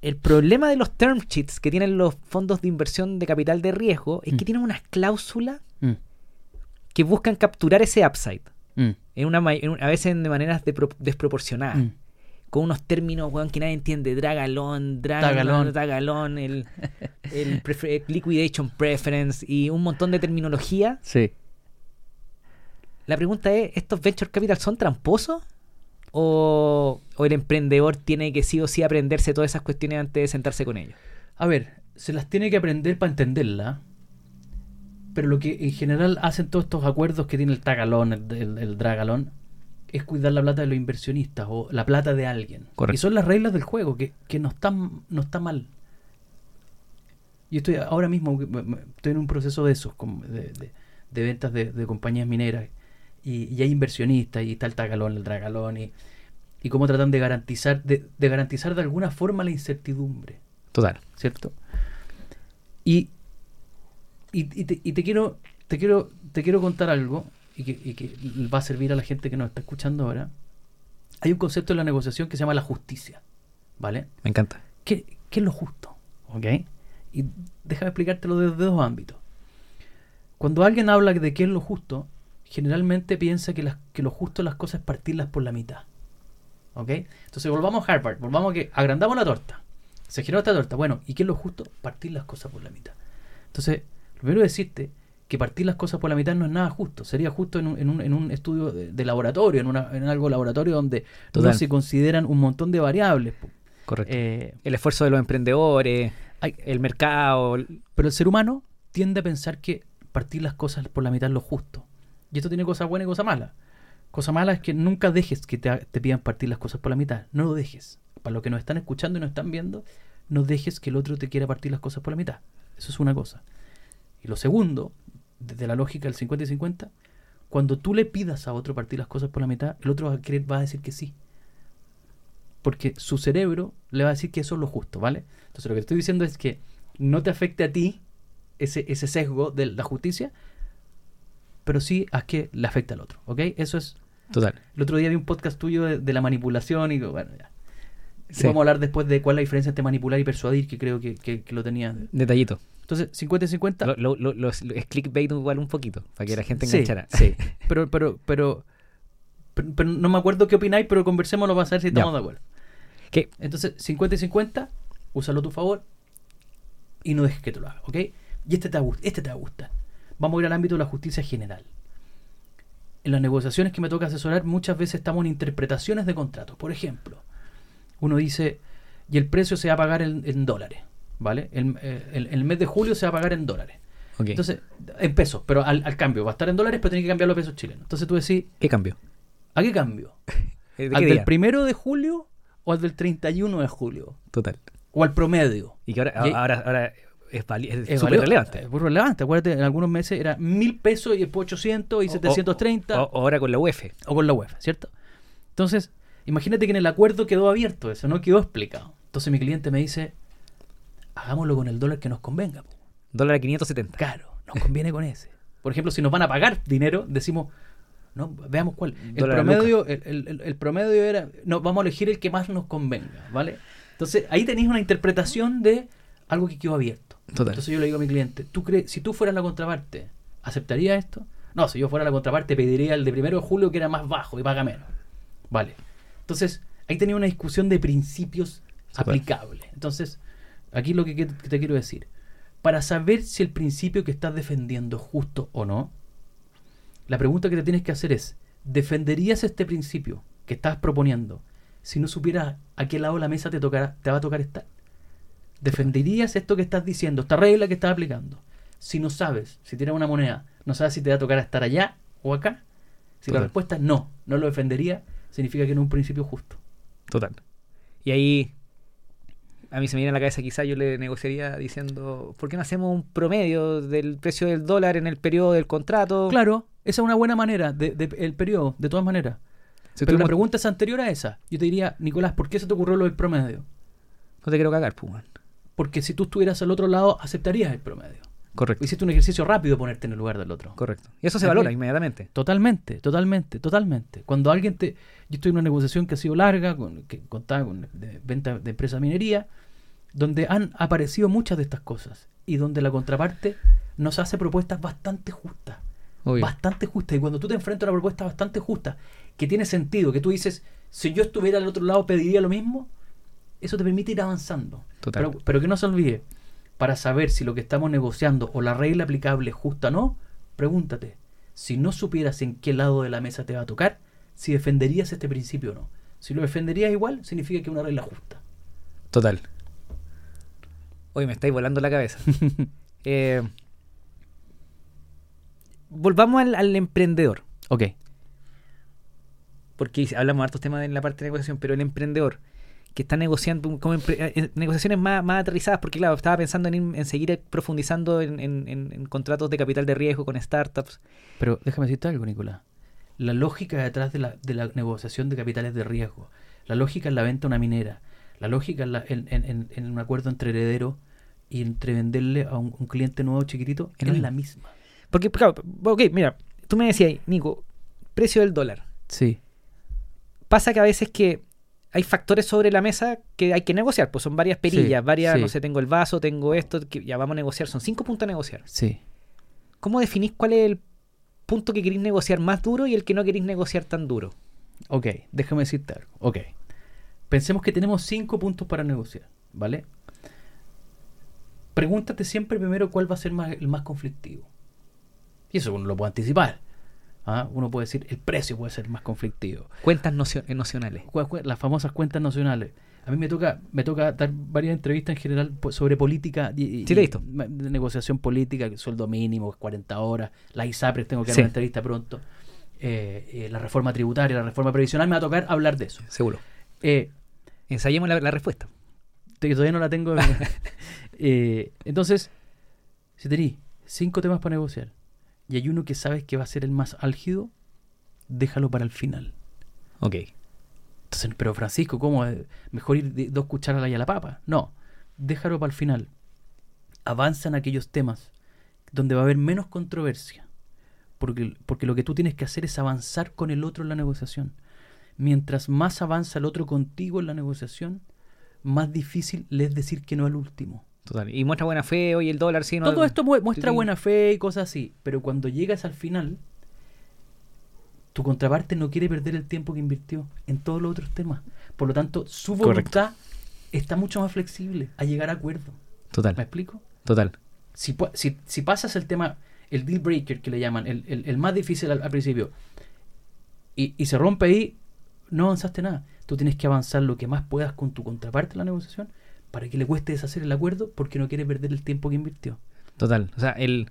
El problema de los term sheets que tienen los fondos de inversión de capital de riesgo es que Mm. tienen unas cláusulas que buscan capturar ese upside. En una, en a veces de maneras desproporcionadas. Con unos términos, weón, que nadie entiende. Dragalón, dragalón, dragalón, el, el *laughs* prefer- liquidation preference y un montón de terminología. Sí. La pregunta es, ¿estos venture capital son tramposos? ¿O, o el emprendedor tiene que sí o sí aprenderse todas esas cuestiones antes de sentarse con ellos? A ver, se las tiene que aprender para entenderla. Pero lo que en general hacen todos estos acuerdos que tiene el tagalón, el, el- el dragalón, es cuidar la plata de los inversionistas o la plata de alguien. Correcto. Y son las reglas del juego, que, que no, están, no está mal. Yo estoy ahora mismo, estoy en un proceso de esos, de, de- de ventas de, de compañías mineras. Y, y hay inversionistas, y está el tagalón, el dragalón, y, y cómo tratan de garantizar, de, de garantizar de alguna forma la incertidumbre. Total. ¿cierto? Y, y, y te, y te quiero te quiero te quiero contar algo y que, y que va a servir a la gente que nos está escuchando ahora. Hay un concepto en la negociación que se llama la justicia, ¿vale? Me encanta. ¿Qué, qué es lo justo? ¿Ok? Y déjame explicártelo desde dos ámbitos. Cuando alguien habla de qué es lo justo, generalmente piensa que, las, que lo justo es las cosas partirlas por la mitad. ¿Ok? Entonces volvamos a Harvard, volvamos a que agrandamos la torta. Se generó esta torta. Bueno, ¿y qué es lo justo? Partir las cosas por la mitad. Entonces, lo primero es decirte que partir las cosas por la mitad no es nada justo. Sería justo en un, en un, en un estudio de, de laboratorio, en, una, en algo laboratorio donde Total. no se consideran un montón de variables. Correcto. Eh, el esfuerzo de los emprendedores, hay- el mercado. pero el ser humano tiende a pensar que partir las cosas por la mitad es lo justo. Y esto tiene cosas buenas y cosas malas. Cosa mala es que nunca dejes que te, te pidan partir las cosas por la mitad. No lo dejes. para los que nos están escuchando y nos están viendo, no dejes que el otro te quiera partir las cosas por la mitad. Eso es una cosa. Y lo segundo, desde la lógica del 50 y 50, cuando tú le pidas a otro partir las cosas por la mitad, el otro va a, querer, va a decir que sí. Porque su cerebro le va a decir que eso es lo justo, ¿vale? Entonces lo que te estoy diciendo es que no te afecte a ti ese, ese sesgo de la justicia, pero sí a que le afecte al otro, ¿ok? Eso es... Total. El otro día vi un podcast tuyo de, de la manipulación y bueno, ya. Sí. Vamos a hablar después de cuál es la diferencia entre manipular y persuadir, que creo que, que- que lo tenía. Detallito. Entonces, 50 y 50. Lo, lo- lo- lo- es clickbait igual un poquito, para que la gente enganchara. Sí, *laughs* pero, pero, pero, pero, pero no me acuerdo qué opináis, pero conversémoslo para saber si estamos de acuerdo. Que- Entonces, 50 y 50, úsalo a tu favor y no dejes que te lo haga, ¿ok? Y este te, este te va a gustar. Vamos a ir al ámbito de la justicia general. En las negociaciones que me toca asesorar, muchas veces estamos en interpretaciones de contratos. Por ejemplo, uno dice, y el precio se va a pagar en, en dólares, ¿vale? El, eh, el- el mes de julio se va a pagar en dólares. Ok. Entonces, en pesos, pero al, al cambio. Va a estar en dólares, pero tiene que cambiarlo a pesos chilenos. Entonces tú decís, ¿Qué cambio? ¿a qué cambio? *laughs* ¿De ¿Al del primero de julio o al del 31 de julio? Total. ¿O al promedio? Y que ahora, Y ahí- ahora, ahora es, es súper relevante. Es muy relevante. Acuérdate, en algunos meses era mil pesos y después 800 y O- 730 O, o, o ahora con la UEF. con la UEFA, ¿cierto? Entonces, imagínate que en el acuerdo quedó abierto eso, no quedó explicado. Entonces mi cliente me dice, hagámoslo con el dólar que nos convenga. po". Dólar a 570. Claro, nos conviene con ese. Por ejemplo, si nos van a pagar dinero, decimos, no, veamos cuál. El promedio, el, el- el- el promedio era, no, vamos a elegir el que más nos convenga, ¿vale? Entonces, ahí tenéis una interpretación de algo que quedó abierto. Total. Entonces yo le digo a mi cliente, ¿tú crees, si tú fueras la contraparte, ¿aceptaría esto? No, si yo fuera la contraparte, pediría el de primero de julio que era más bajo y paga menos. Vale. Entonces, ahí tenía una discusión de principios Total. aplicables. Entonces, aquí lo que, te quiero decir. Para saber si el principio que estás defendiendo es justo o no, la pregunta que te tienes que hacer es, ¿defenderías este principio que estás proponiendo si no supieras a qué lado de la mesa te, tocará, te va a tocar estar? ¿Defenderías esto que estás diciendo, esta regla que estás aplicando? Si no sabes, si tienes una moneda, no sabes si te va a tocar estar allá o acá. Si la respuesta es no, no lo defendería, significa que no es un principio justo. Total. Y ahí a mí se me viene a la cabeza quizá yo le negociaría diciendo, ¿por qué no hacemos un promedio del precio del dólar en el periodo del contrato? Claro, esa es una buena manera, de, de- el periodo, de todas maneras. Si Pero la pregunta es anterior a esa. Yo te diría, Nicolás, ¿por qué se te ocurrió lo del promedio? No te quiero cagar, pues. man. Porque si tú estuvieras al otro lado, aceptarías el promedio. Correcto. Hiciste un ejercicio rápido de ponerte en el lugar del otro. Correcto. Y eso se valora inmediatamente. Totalmente, totalmente, totalmente. Cuando alguien te... Yo estoy en una negociación que ha sido larga, con, que contaba con de venta de empresa de minería, donde han aparecido muchas de estas cosas y donde la contraparte nos hace propuestas bastante justas. Obvio. Bastante justas. Y cuando tú te enfrentas a una propuesta bastante justa, que tiene sentido, que tú dices, si yo estuviera al otro lado pediría lo mismo, eso te permite ir avanzando. Total. Pero, pero que no se olvide, para saber si lo que estamos negociando o la regla aplicable es justa o no, pregúntate, si no supieras en qué lado de la mesa te va a tocar, si defenderías este principio o no. Si lo defenderías igual, significa que es una regla justa. Total. Hoy me estáis volando la cabeza. *laughs* Eh, volvamos al, al emprendedor. Ok. Porque hablamos de hartos temas en la parte de negociación, pero el emprendedor que está negociando como eh, negociaciones más, más aterrizadas, porque claro, estaba pensando en, ir- en seguir profundizando en, en- en- contratos de capital de riesgo con startups. Pero déjame decirte algo, Nicolás. La lógica detrás de la, de la negociación de capitales de riesgo, la lógica en la venta a una minera, la lógica en, la- en- un acuerdo entre herederos y entre venderle a un, un cliente nuevo chiquitito, Es la misma. Porque, claro, ok, mira, tú me decías, Nico, precio del dólar. Sí. Pasa que a veces que hay factores sobre la mesa que hay que negociar, pues son varias perillas, Sí, varias, sí. no sé, tengo el vaso, tengo esto, que ya vamos a negociar, son cinco puntos a negociar. Sí. ¿Cómo definís cuál es el punto que queréis negociar más duro y el que no queréis negociar tan duro? Ok, déjame decirte algo. Ok. Pensemos que tenemos cinco puntos para negociar, ¿vale? Pregúntate siempre primero cuál va a ser más, el más conflictivo. Y eso uno lo puede anticipar. ¿Ah? Uno puede decir, el precio puede ser más conflictivo. Cuentas nocio- eh, nocionales. Las famosas cuentas nacionales. A mí me toca, me toca dar varias entrevistas en general sobre política y, Sí, de negociación política, sueldo mínimo, 40 horas, las ISAPRES, tengo que dar Sí. una entrevista pronto. Eh, eh, la reforma tributaria, la reforma previsional, me va a tocar hablar de eso. Seguro. Eh, Ensayemos la, la respuesta. que todavía no la tengo. *laughs* Entonces, si tenés cinco temas para negociar y hay uno que sabes que va a ser el más álgido, déjalo para el final. Ok. Entonces, pero Francisco, ¿cómo? Eh, Mejor ir de dos cucharadas y a la papa. No, déjalo para el final. Avanza en aquellos temas donde va a haber menos controversia. Porque, porque lo que tú tienes que hacer es avanzar con el otro en la negociación. Mientras más avanza el otro contigo en la negociación, más difícil le es decir que no al último. Total. Y muestra buena fe, hoy el dólar sí no. Todo esto mu- muestra buena fe y cosas así, pero cuando llegas al final, tu contraparte no quiere perder el tiempo que invirtió en todos los otros temas. Por lo tanto, su Correcto. voluntad está mucho más flexible a llegar a acuerdo. ¿Me Total. explico? Total. Si, si, si pasas el tema, el deal breaker que le llaman, el, el- el más difícil al, al principio, y, y se rompe ahí, no avanzaste nada. Tú tienes que avanzar lo que más puedas con tu contraparte en la negociación para que le cueste deshacer el acuerdo porque no quiere perder el tiempo que invirtió. Total. O sea, el.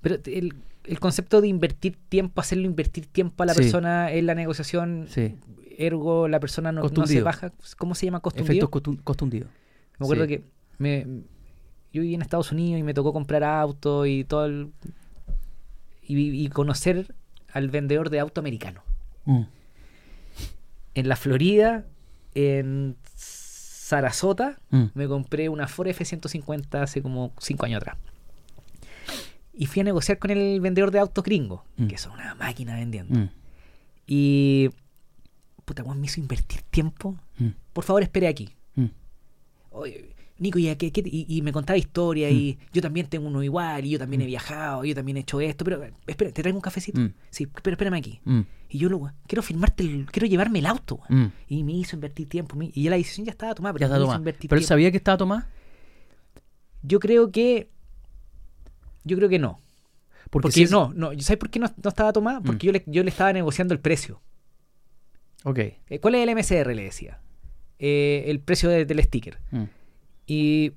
Pero el, el concepto de invertir tiempo, hacerlo invertir tiempo a la Sí. persona en la negociación, Sí. ergo la persona no, no se baja. ¿Cómo se llama costundido? Efectos costundidos. Me acuerdo Sí. que me, yo viví en Estados Unidos y me tocó comprar auto y todo el, y, y conocer al vendedor de auto americano. Mm. En la Florida, en Sarasota, Mm. me compré una Ford F-150 hace como 5 años atrás. Y fui a negociar con el vendedor de autos gringo, Mm. que son una máquina vendiendo. Mm. Y. Puta, weón, me hizo invertir tiempo. Mm. Por favor, espere aquí. Oye, Nico, ¿y, a qué- qué y, y me contaba historia y yo también tengo uno igual y yo también he viajado, y yo también he hecho esto, pero espera, ¿te traigo un cafecito? Mm. Sí, pero espérame aquí. Mm. Y yo lo, quiero firmarte, el- quiero llevarme el auto. Mm. Y me hizo invertir tiempo. me- Y ya la decisión ya estaba tomada, pero Ya tomado. invertir Pero él tiempo. sabía que estaba tomado. Yo creo que. Yo creo que no. Porque, Porque si es- no, no, ¿sabes por qué no, no estaba tomada? Porque Mm. yo, le, yo le estaba negociando el precio. Ok. Eh, ¿Cuál es el MSR? Le decía. Eh, el precio de- del sticker. Y,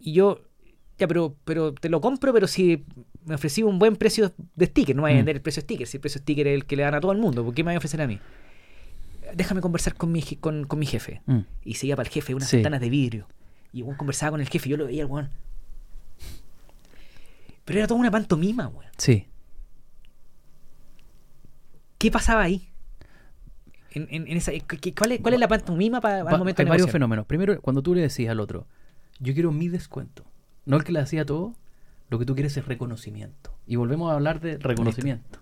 y yo, ya, pero, pero te lo compro, pero si me ofrecí un buen precio de sticker, no me voy a Mm. vender el precio sticker, si el precio sticker es el que le dan a todo el mundo, ¿por qué me voy a ofrecer a mí? Déjame conversar con mi, con, con mi jefe. Mm. Y se iba para el jefe, unas Sí. ventanas de vidrio. Y el conversaba con el jefe, y yo lo veía, el weón. Pero era toda una pantomima, weón. Sí. ¿Qué pasaba ahí? En, esa, ¿qué- qué- cuál, es, ¿Cuál es la pantomima para al momento hay de varios fenómenos. Primero, cuando tú le decías al otro, yo quiero mi descuento, no el que le hacía todo, lo que tú quieres es reconocimiento. Y volvemos a hablar de reconocimiento.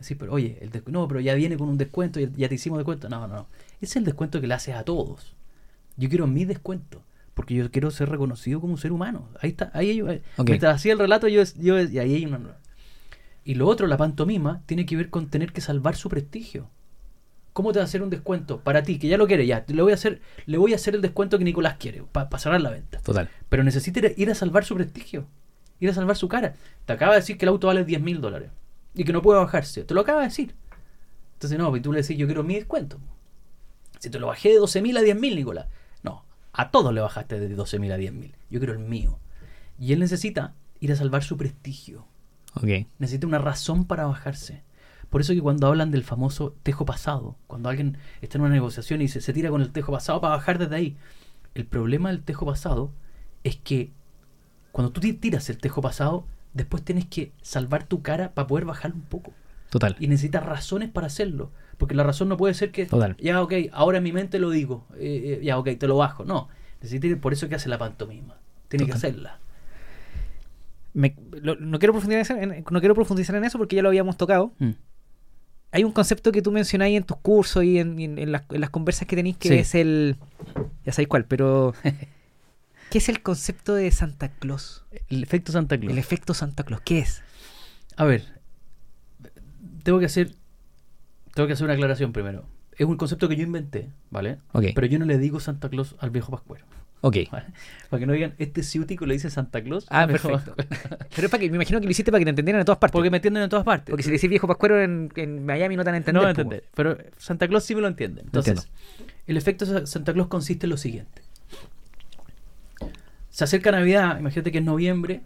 Así, pero oye, el no, pero ya viene con un descuento, ya, ya te hicimos descuento. No, no, no. Ese es el descuento que le haces a todos. Yo quiero mi descuento, porque yo quiero ser reconocido como un ser humano. Ahí está, ahí ahí- Ok. mientras hacía el relato, yo, yo y ahí hay una. Y lo otro, la pantomima, tiene que ver con tener que salvar su prestigio. ¿Cómo te va a hacer un descuento para ti, que ya lo quiere, ya? Le voy a hacer, le voy a hacer el descuento que Nicolás quiere, para cerrar la venta. Total. Pero necesita ir a- salvar su prestigio, ir a salvar su cara. Te acaba de decir que el auto vale 10 mil dólares y que no puede bajarse. Te lo acaba de decir. Entonces, no, y tú le decís, yo quiero mi descuento. Si te lo bajé de 12 mil a 10 mil, Nicolás. No, a todos le bajaste de 12 mil a 10 mil. Yo quiero el mío. Y él necesita ir a salvar su prestigio. Ok. Necesita una razón para bajarse. Por eso que cuando hablan del famoso tejo pasado, cuando alguien está en una negociación y se, se tira con el tejo pasado para bajar desde ahí, el problema del tejo pasado es que cuando tú ti- tiras el tejo pasado, después tienes que salvar tu cara para poder bajar un poco. Total. Y necesitas razones para hacerlo. Porque la razón no puede ser que, Total. ya, ok, ahora en mi mente lo digo, eh, eh, ya, ok, te lo bajo. No, necesita, por eso que hace la pantomima. Tiene que hacerla. Me- lo- no, quiero profundizar en, no quiero profundizar en eso porque ya lo habíamos tocado. Mm. Hay un concepto que tú mencionáis en tus cursos y en, en- en las, en las conversas que tenéis que Sí. es el... Ya sabéis cuál, pero... *laughs* ¿Qué es el concepto de Santa Claus? El efecto Santa Claus. El efecto Santa Claus. ¿Qué es? A ver, tengo que hacer tengo que hacer una aclaración primero. Es un concepto que yo inventé, ¿vale? Ok. Pero yo no le digo Santa Claus al viejo Pascuero, Ok. *laughs* Para que no digan, este ciútico le dice Santa Claus. Ah, perfecto. *laughs* Pero es para que me imagino que lo hiciste para que te entendieran en todas partes. Porque me entienden en todas partes. Porque si le decís viejo pascuero en, en Miami no te van a entender. no van a po, entender. Pero Santa Claus sí me lo entiende. Entonces, el efecto Sa- Santa Claus consiste en lo siguiente. Se acerca Navidad, imagínate que es noviembre,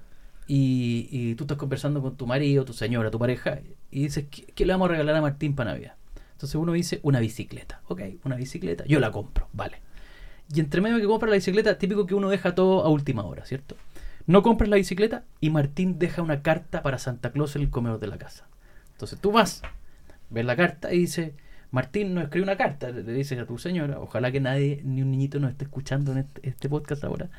y, y tú estás conversando con tu marido, tu señora, tu pareja, y dices, ¿qué, qué le vamos a regalar a Martín para Navidad? Entonces uno dice, una bicicleta. Ok, una bicicleta, yo la compro, vale. Y entre medio que compras la bicicleta, típico que uno deja todo a última hora, ¿cierto? No compras la bicicleta y Martín deja una carta para Santa Claus en el comedor de la casa. Entonces tú vas, ves la carta y dice, Martín nos escribe una carta, le dices a tu señora, ojalá que nadie, ni un niñito nos esté escuchando en este, este podcast ahora.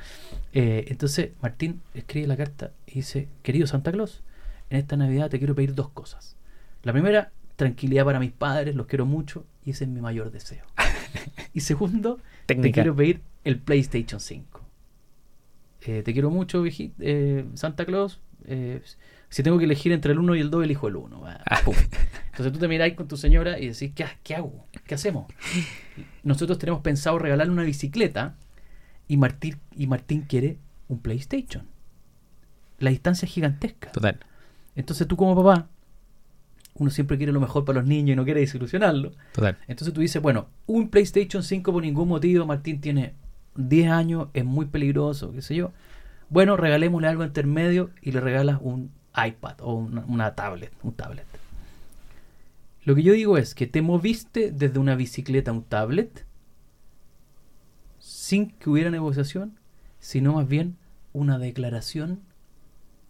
Eh, entonces Martín escribe la carta y dice, querido Santa Claus, en esta Navidad te quiero pedir dos cosas. La primera, tranquilidad para mis padres, los quiero mucho y ese es mi mayor deseo. *laughs* y segundo, te Técnica. quiero pedir el PlayStation 5. Eh, te quiero mucho, eh, Santa Claus. eh, si tengo que elegir entre el 1 y el 2, elijo el 1. *laughs* Entonces tú te miráis con tu señora y decís, ¿qué, qué hago? ¿Qué hacemos? Nosotros tenemos pensado regalarle una bicicleta y Martín, y Martín quiere un PlayStation. La distancia es gigantesca. Total. Entonces tú como papá, uno siempre quiere lo mejor para los niños y no quiere desilusionarlo. Total. Entonces tú dices, bueno, un PlayStation 5 por ningún motivo, Martín tiene 10 años, es muy peligroso, qué sé yo. Bueno, regalémosle algo intermedio y le regalas un iPad o una, una tablet, un tablet. Lo que yo digo es que te moviste desde una bicicleta a un tablet sin que hubiera negociación, sino más bien una declaración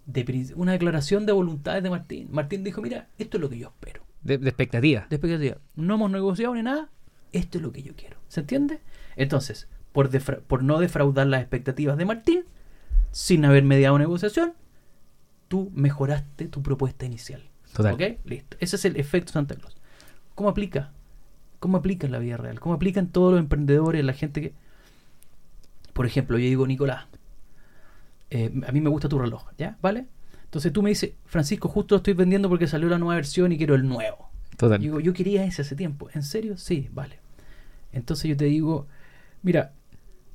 de una declaración de voluntades de Martín. Martín dijo, mira, esto es lo que yo espero. De, de expectativa. Que diga, no hemos negociado ni nada, esto es lo que yo quiero. ¿Se entiende? Entonces, por, por no defraudar las expectativas de Martín, sin haber mediado negociación, tú mejoraste tu propuesta inicial. Total. ¿Ok? Listo. Ese es el efecto Santa Claus. ¿Cómo aplica? ¿Cómo aplica en la vida real? ¿Cómo aplican todos los emprendedores, la gente que... Por ejemplo, yo digo, Nicolás, eh, a mí me gusta tu reloj, ¿ya? ¿Vale? Entonces tú me dices, Francisco, justo lo estoy vendiendo porque salió la nueva versión y quiero el nuevo. Total. Digo, yo quería ese hace tiempo. ¿En serio? Sí, vale. Entonces yo te digo, mira,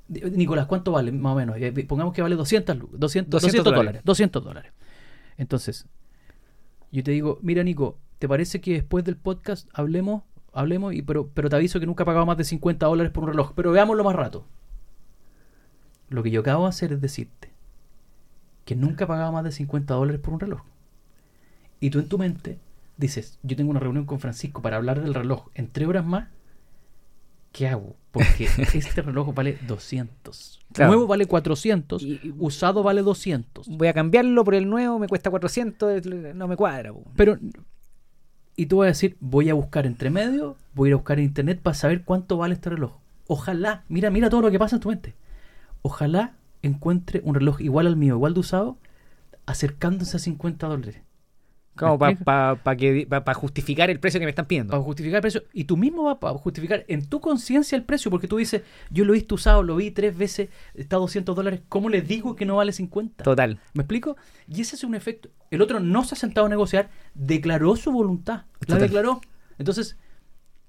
Nicolás, ¿cuánto vale? Más o menos. Eh, Pongamos que vale 200, lu- 200, 200 200 dólares. dólares. 200 dólares. Entonces, yo te digo, mira, Nico, ¿te parece que después del podcast hablemos? Hablemos, y, pero, pero te aviso que nunca he pagado más de 50 dólares por un reloj. Pero veámoslo más rato. Lo que yo acabo de hacer es decirte que nunca he pagado más de 50 dólares por un reloj. Y tú en tu mente dices, yo tengo una reunión con Francisco para hablar del reloj en tres horas más. ¿Qué hago? Porque *laughs* este reloj vale 200. Claro. Nuevo vale 400. Y- usado vale 200. Voy a cambiarlo por el nuevo, me cuesta 400, el- no me cuadra. po. Pero, y tú vas a decir, voy a buscar entre medio, voy a ir a buscar en internet para saber cuánto vale este reloj. Ojalá, mira, mira todo lo que pasa en tu mente. Ojalá encuentre un reloj igual al mío, igual de usado, acercándose a 50 dólares. Como ¿Me explico? para justificar el precio que me están pidiendo. Para justificar el precio. Y tú mismo vas a justificar en tu conciencia el precio, porque tú dices, yo lo he visto usado, lo vi tres veces, está a 200 dólares, ¿cómo le digo que no vale 50? Total. ¿Me explico? Y ese es un efecto. El otro no se ha sentado a negociar, declaró su voluntad. La Total. declaró. Entonces,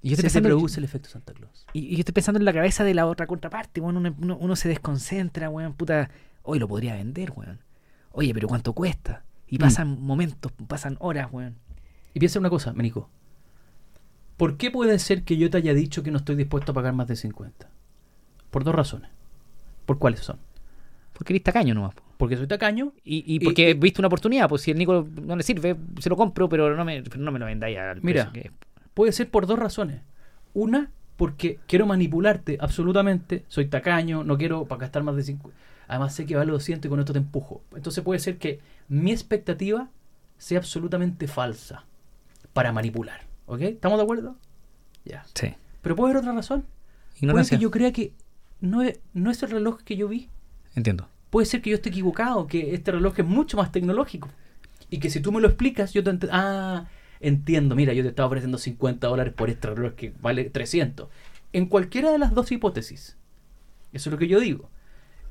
Y yo, se estoy pensando, produce el efecto Santa Claus. y, y yo estoy pensando en la cabeza de la otra contraparte, weón. Uno, uno- uno se desconcentra, weón. Puta, hoy lo podría vender, weón. Oye, pero ¿cuánto cuesta? Y Mm. pasan momentos, pasan horas, weón. Y piensa una cosa, Menico. ¿Por qué puede ser que yo te haya dicho que no estoy dispuesto a pagar más de 50? Por dos razones. ¿Por cuáles son? Porque eres tacaño nomás. po. Porque soy tacaño Y, porque y- he visto una oportunidad, pues si el Nico no le sirve, se lo compro, pero no me, no me lo vendáis al Mira. precio que es. Puede ser por dos razones. Una, porque quiero manipularte absolutamente. Soy tacaño, no quiero para gastar más de 5. Además sé que vale 200 y con esto te empujo. Entonces puede ser que mi expectativa sea absolutamente falsa para manipular. ¿Ok? ¿Estamos de acuerdo? Ya. Sí. Pero puede haber otra razón. Puede Ignorancia. que yo crea que no es, no es el reloj que yo vi. Entiendo. Puede ser que yo esté equivocado, que este reloj es mucho más tecnológico. Y que si tú me lo explicas, yo te ent- Ah, entiendo. Mira, yo te estaba ofreciendo 50 dólares por este reloj que vale 300. En cualquiera de las dos hipótesis. Eso es lo que yo digo.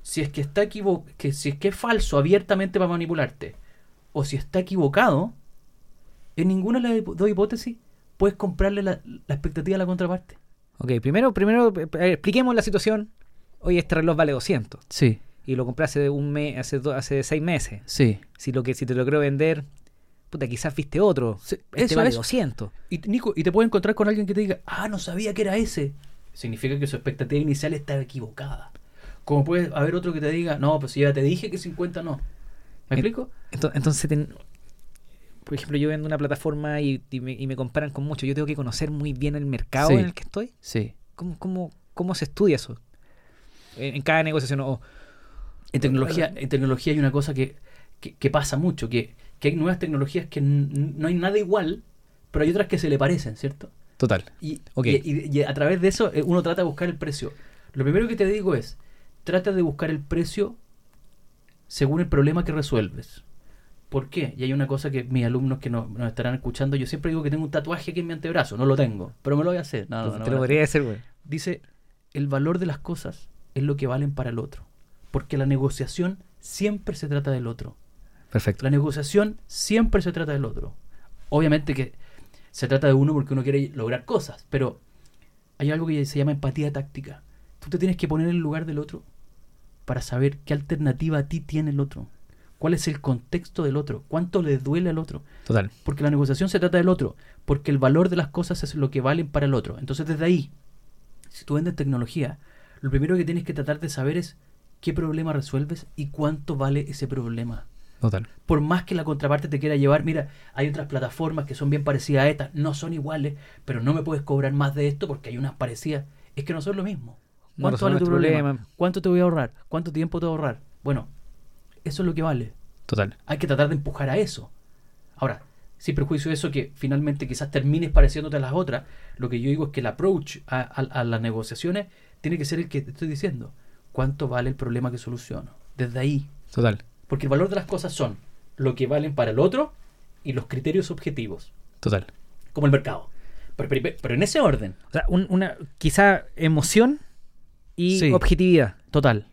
Si es que está equivo que si es que es falso abiertamente para manipularte, o si está equivocado, en ninguna de las dos hipótesis puedes comprarle la, la expectativa a la contraparte. Ok, primero, primero eh, eh, expliquemos la situación. Oye, este reloj vale 200 Sí, y lo compré hace un mes, hace, do- hace seis meses. sí. Si lo que si te lo creo vender, puta, quizás viste otro. Sí, Este eso vale es. 200. Y Nico, y te puedes encontrar con alguien que te diga, ah, no sabía que era ese. Significa que su expectativa inicial está equivocada. Como puede haber otro que te diga, no, pues ya te dije que 50 no. ¿Me explico? Ento- Entonces, ten- por ejemplo, yo vendo una plataforma y, y me, y me comparan con mucho. Yo tengo que conocer muy bien el mercado Sí. en el que estoy. Sí. ¿Cómo, cómo, cómo se estudia eso? en, en cada negociación. O, En tecnología, en tecnología hay una cosa que, que- que pasa mucho, que, que hay nuevas tecnologías que no hay nada igual, pero hay otras que se le parecen, ¿cierto? total. Y, Ok. y- y- y a través de eso eh, uno trata de buscar el precio. Lo primero que te digo es, trata de buscar el precio según el problema que resuelves. ¿Por qué? Y hay una cosa que mis alumnos que nos, nos estarán escuchando, yo siempre digo que tengo un tatuaje aquí en mi antebrazo, no lo tengo, pero me lo voy a hacer. No, no, no, Te lo no. podría decir, güey. Dice, el valor de las cosas es lo que valen para el otro, porque la negociación siempre se trata del otro. Perfecto. La negociación siempre se trata del otro. Obviamente que se trata de uno porque uno quiere lograr cosas, pero hay algo que se llama empatía táctica. Tú te tienes que poner en el lugar del otro para saber qué alternativa a ti tiene el otro. ¿Cuál es el contexto del otro? ¿Cuánto le duele al otro? Total. Porque la negociación se trata del otro, porque el valor de las cosas es lo que valen para el otro. Entonces desde ahí, si tú vendes tecnología, lo primero que tienes que tratar de saber es qué problema resuelves y cuánto vale ese problema Total. por más que la contraparte te quiera llevar, mira, hay otras plataformas que son bien parecidas a estas, no son iguales, pero no me puedes cobrar más de esto porque hay unas parecidas. Es que no son lo mismo. No ¿Cuánto vale tu tu problema? problema. ¿Cuánto te voy a ahorrar? ¿Cuánto tiempo te voy a ahorrar? Bueno, eso es lo que vale. Total. Hay que tratar de empujar a eso. Ahora, sin perjuicio de eso que finalmente quizás termines pareciéndote a las otras, lo que yo digo es que el approach a, a- a las negociaciones tiene que ser el que te estoy diciendo. ¿Cuánto vale el problema que soluciono? Desde ahí, Total. Porque el valor de las cosas son lo que valen para el otro y los criterios objetivos, Total. como el mercado. Pero, pero- pero en ese orden. O sea, un- una, quizá emoción y Sí. objetividad. Total.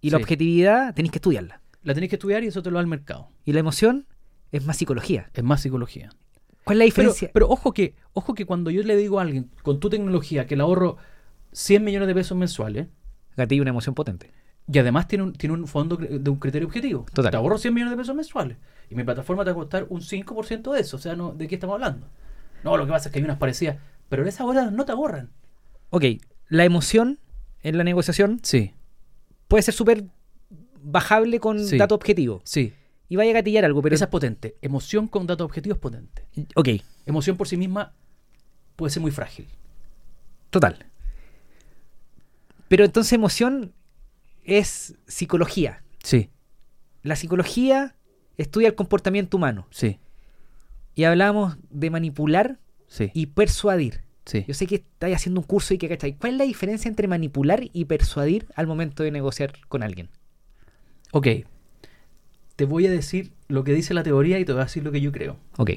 Y la objetividad tenéis que estudiarla. La tenés que estudiar y eso te lo da el mercado. Y la emoción es más psicología. Es más psicología. ¿Cuál es la Pero, diferencia? pero ojo que ojo que cuando yo le digo a alguien con tu tecnología que le ahorro 100 millones de pesos mensuales Gatillo una emoción potente. Y además tiene un, tiene un fondo de un criterio objetivo. Total. Te ahorro 100 millones de pesos mensuales y mi plataforma te va a costar un 5% de eso. O sea, no, ¿de qué estamos hablando? No, lo que pasa es que hay unas parecidas. Pero en esas horas no te ahorran. Ok, la emoción en la negociación Sí, puede ser súper bajable con Sí. dato objetivo. sí. Y vaya a gatillar algo, pero... Esa es potente. Emoción con datos objetivos es potente. Ok, Emoción por sí misma puede ser muy frágil. total. Pero entonces emoción es psicología. Sí, La psicología estudia el comportamiento humano. sí, Y hablamos de manipular sí. y persuadir. sí. Yo sé que estáis haciendo un curso y que cachai. ¿Cuál es la diferencia entre manipular y persuadir al momento de negociar con alguien? Ok. Te voy a decir lo que dice la teoría y te voy a decir lo que yo creo. Ok,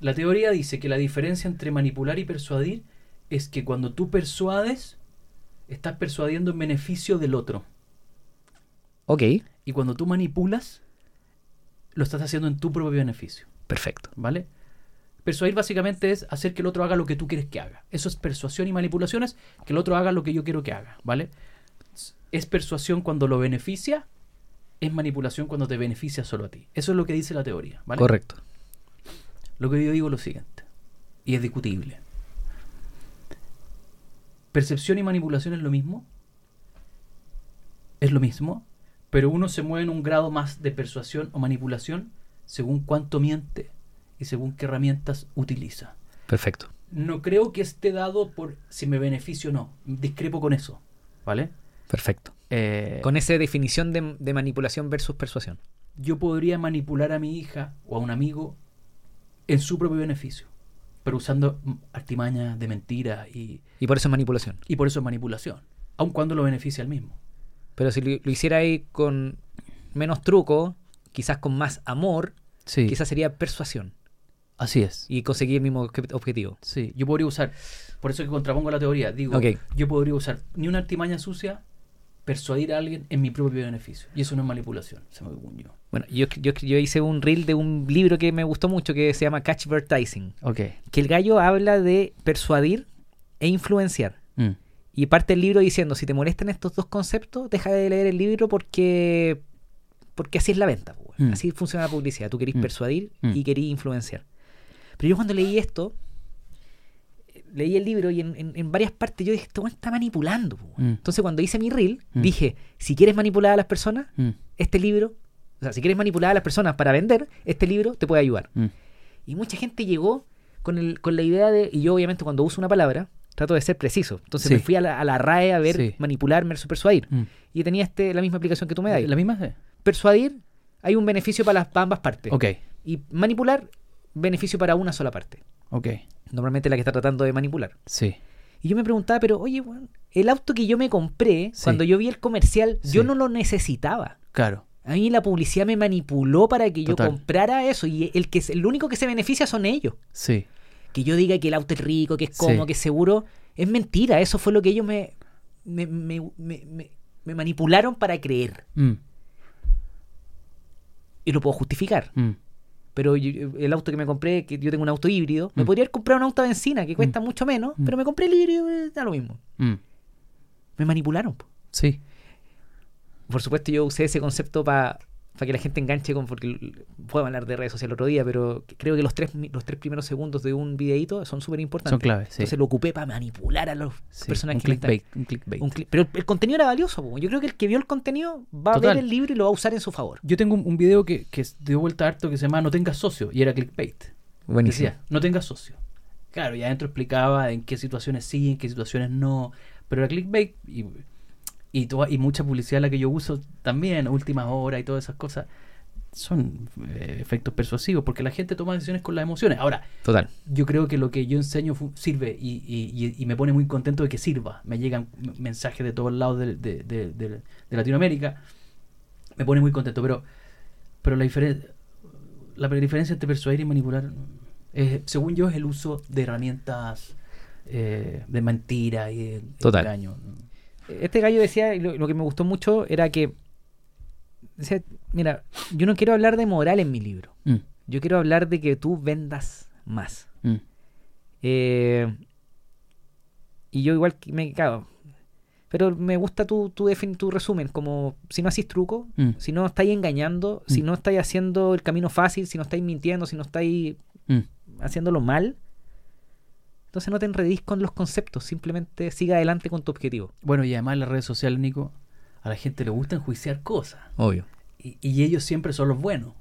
La teoría dice que la diferencia entre manipular y persuadir es que cuando tú persuades, estás persuadiendo en beneficio del otro. Ok, Y cuando tú manipulas, lo estás haciendo en tu propio beneficio. perfecto. ¿Vale? Persuadir básicamente es hacer que el otro haga lo que tú quieres que haga. Eso es persuasión y manipulaciones, que el otro haga lo que yo quiero que haga, ¿vale? Es persuasión cuando lo beneficia, es manipulación cuando te beneficia solo a ti. Eso es lo que dice la teoría, ¿vale? Correcto. Lo que yo digo es lo siguiente, y es discutible. ¿Percepción y manipulación es lo mismo? Es lo mismo, pero uno se mueve en un grado más de persuasión o manipulación según cuánto miente y según qué herramientas utiliza. Perfecto. No creo que esté dado por si me beneficio o no. Discrepo con eso, ¿vale? Perfecto. Eh, Con esa definición de, de manipulación versus persuasión. yo podría manipular a mi hija o a un amigo en su propio beneficio, pero usando artimañas de mentira y, Y por eso es manipulación. y por eso es manipulación, aun cuando lo beneficia al mismo. Pero si lo, lo hiciera ahí con menos truco, quizás con más amor, Sí, quizás sería persuasión. así es. Y conseguir el mismo obje- objetivo. Sí, yo podría usar, por eso que contrapongo la teoría, digo, yo podría usar ni una artimaña sucia, persuadir a alguien en mi propio beneficio. Y eso no es manipulación, según yo. Bueno, yo, yo, yo hice un reel de un libro que me gustó mucho que se llama Catchvertising. Ok. Que el gallo habla de persuadir e influenciar. Mm. Y parte el libro diciendo, si te molestan estos dos conceptos, deja de leer el libro porque porque así es la venta. weón. Mm. Así funciona la publicidad. Tú querís Mm. persuadir Mm. y querís influenciar. Pero yo cuando leí esto, leí el libro y en, en- en varias partes yo dije, este está manipulando. po, weón". Mm. Entonces cuando hice mi reel, dije, si quieres manipular a las personas, este libro, o sea, si quieres manipular a las personas para vender, este libro te puede ayudar. Y mucha gente llegó con, el, con la idea de, y yo obviamente cuando uso una palabra, trato de ser preciso. Entonces Sí. me fui a la, a la RAE a ver Sí. manipular versus persuadir. Mm. Y tenía este, la misma aplicación que tú me das. ¿La misma? Persuadir, hay un beneficio para las para ambas partes. Ok, Y manipular, beneficio para una sola parte. ok. Normalmente la que está tratando de manipular. Sí. Y yo me preguntaba, pero oye, weón, el auto que yo me compré, Sí. cuando yo vi el comercial, yo no lo necesitaba. Claro. A mí la publicidad me manipuló para que yo comprara eso. Y el que el único que se beneficia son ellos. Sí. Que yo diga que el auto es rico, que es cómodo, Sí. que es seguro, es mentira. Eso fue lo que ellos me, me, me, me- me- manipularon para creer. Mm, Y lo puedo justificar. mm. Pero yo- el auto que me compré, que yo tengo un auto híbrido, me Mm. podría haber comprado un auto a benzina que cuesta mucho menos, pero me compré el híbrido, da lo mismo. Me manipularon. Sí. Por supuesto, yo usé ese concepto para que la gente enganche con. Porque puedo hablar de redes sociales el otro día, pero creo que los tres, los tres primeros segundos de un videíto son súper importantes. Son claves, sí. Entonces lo ocupé para manipular a los Sí, personas un que le están- clickbait. Un clickbait. un cli- pero el contenido era valioso. po. Yo creo que el que vio el contenido va a ver el libro y lo va a usar en su favor. Yo tengo un, un video que, que dio vuelta harto que se llama No tengas socio y era clickbait. Decía, no tengas socio. Claro, y adentro explicaba en qué situaciones sí, en qué situaciones no. Pero era clickbait y, y, toda- y mucha publicidad la que yo uso también, últimas horas y todas esas cosas, son eh, efectos persuasivos porque la gente toma decisiones con las emociones. Ahora, Total. yo creo que lo que yo enseño sirve y, y- y- y me pone muy contento de que sirva. Me llegan mensajes de todos lados de, de- de- Latinoamérica. Me pone muy contento, pero, pero la, diferen- la diferencia entre persuadir y manipular, es, según yo, es el uso de herramientas eh, de mentira y de, de Total. engaño. Este gallo decía, y lo, lo que me gustó mucho era que. Decía, mira, yo no quiero hablar de moral en mi libro. Mm, Yo quiero hablar de que tú vendas más. mm, Eh, y yo igual me cago. Pero me gusta tu, tu, resumen, como si no hacís truco, mm, si no estáis engañando, si no estáis haciendo el camino fácil, si no estáis mintiendo, si no estáis haciéndolo mal, entonces no te enredís con los conceptos, simplemente siga adelante con tu objetivo. Bueno, y además en las redes sociales, Nico, a la gente le gusta enjuiciar cosas. Obvio. Y, y ellos siempre son los buenos.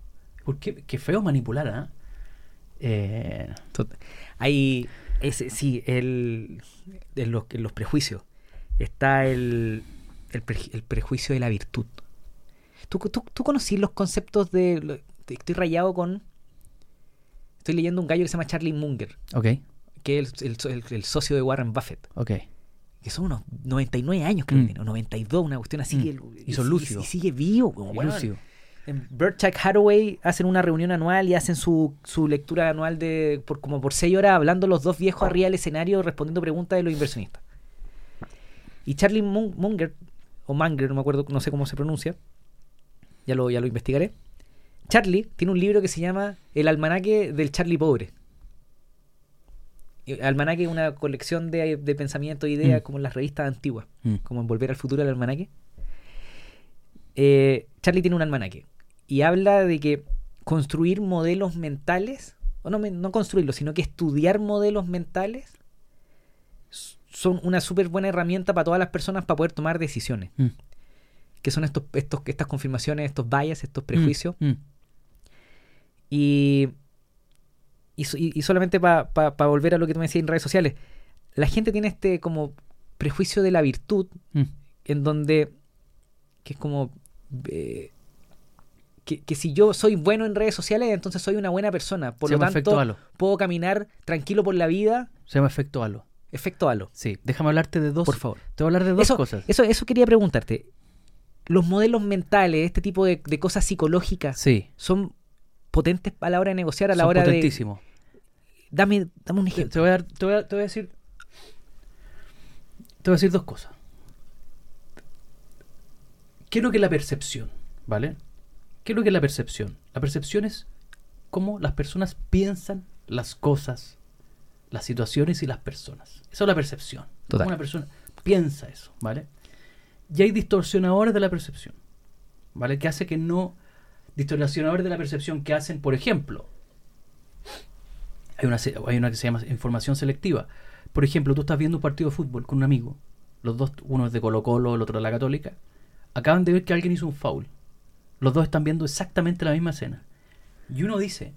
Porque qué feo manipular, ¿ah? Eh, Hay, ese, sí, el, en, los, en los prejuicios está el, el, pre- el prejuicio de la virtud. ¿Tú, tú, tú conocí los conceptos de... Estoy rayado con... Estoy leyendo un gallo que se llama Charlie Munger, ok, que es el, el- socio de Warren Buffett, ok. que son unos 99 años creo Mm. que tiene, o 92, una cuestión así. Mm. que Y son lúcidos. Y, sigue vivo. como, weón. lúcido. En Berkshire Hathaway hacen una reunión anual y hacen su, su lectura anual de por como por seis horas hablando los dos viejos arriba del escenario respondiendo preguntas de los inversionistas. Y Charlie Mun- Munger, o Munger, no me acuerdo, no sé cómo se pronuncia, ya lo, ya lo investigaré. Charlie tiene un libro que se llama El almanaque del Charlie Pobre. Almanaque es una colección de, de pensamientos e ideas Mm. como en las revistas antiguas Mm, como en Volver al Futuro el almanaque. Eh, Charlie tiene un almanaque y habla de que construir modelos mentales, o no, no construirlos, sino que estudiar modelos mentales son una súper buena herramienta para todas las personas para poder tomar decisiones. mm, Que son estos, estos, estas confirmaciones, estos bias, estos prejuicios. Y, y, y- solamente para volver a lo que tú me decías en redes sociales, la gente tiene este como prejuicio de la virtud Mm. en donde que es como eh, que, que si yo soy bueno en redes sociales entonces soy una buena persona por Se lo tanto halo. puedo caminar tranquilo por la vida Se llama efecto halo. efecto halo Sí, déjame hablarte de dos. por favor Te voy a hablar de dos eso, cosas. eso eso quería preguntarte los modelos mentales este tipo de, de cosas psicológicas Sí, son potentes a la hora de negociar a la son hora de potentísimos. dame dame un ejemplo te voy a dar- te voy a- te voy a decir. Te voy a decir dos cosas. ¿Qué es lo que es la percepción? ¿Vale? ¿Qué es lo que es la percepción? La percepción es cómo las personas piensan las cosas, las situaciones y las personas. Eso es la percepción. Total. Una persona piensa eso, ¿vale? Y hay distorsionadores de la percepción, ¿vale? Que hace que no. Distorsionadores de la percepción que hacen, por ejemplo, hay una, hay una que se llama información selectiva. Por ejemplo, tú estás viendo un partido de fútbol con un amigo, los dos, uno es de Colo Colo, el otro de la Católica, acaban de ver que alguien hizo un foul. Los dos están viendo exactamente la misma escena. Y uno dice,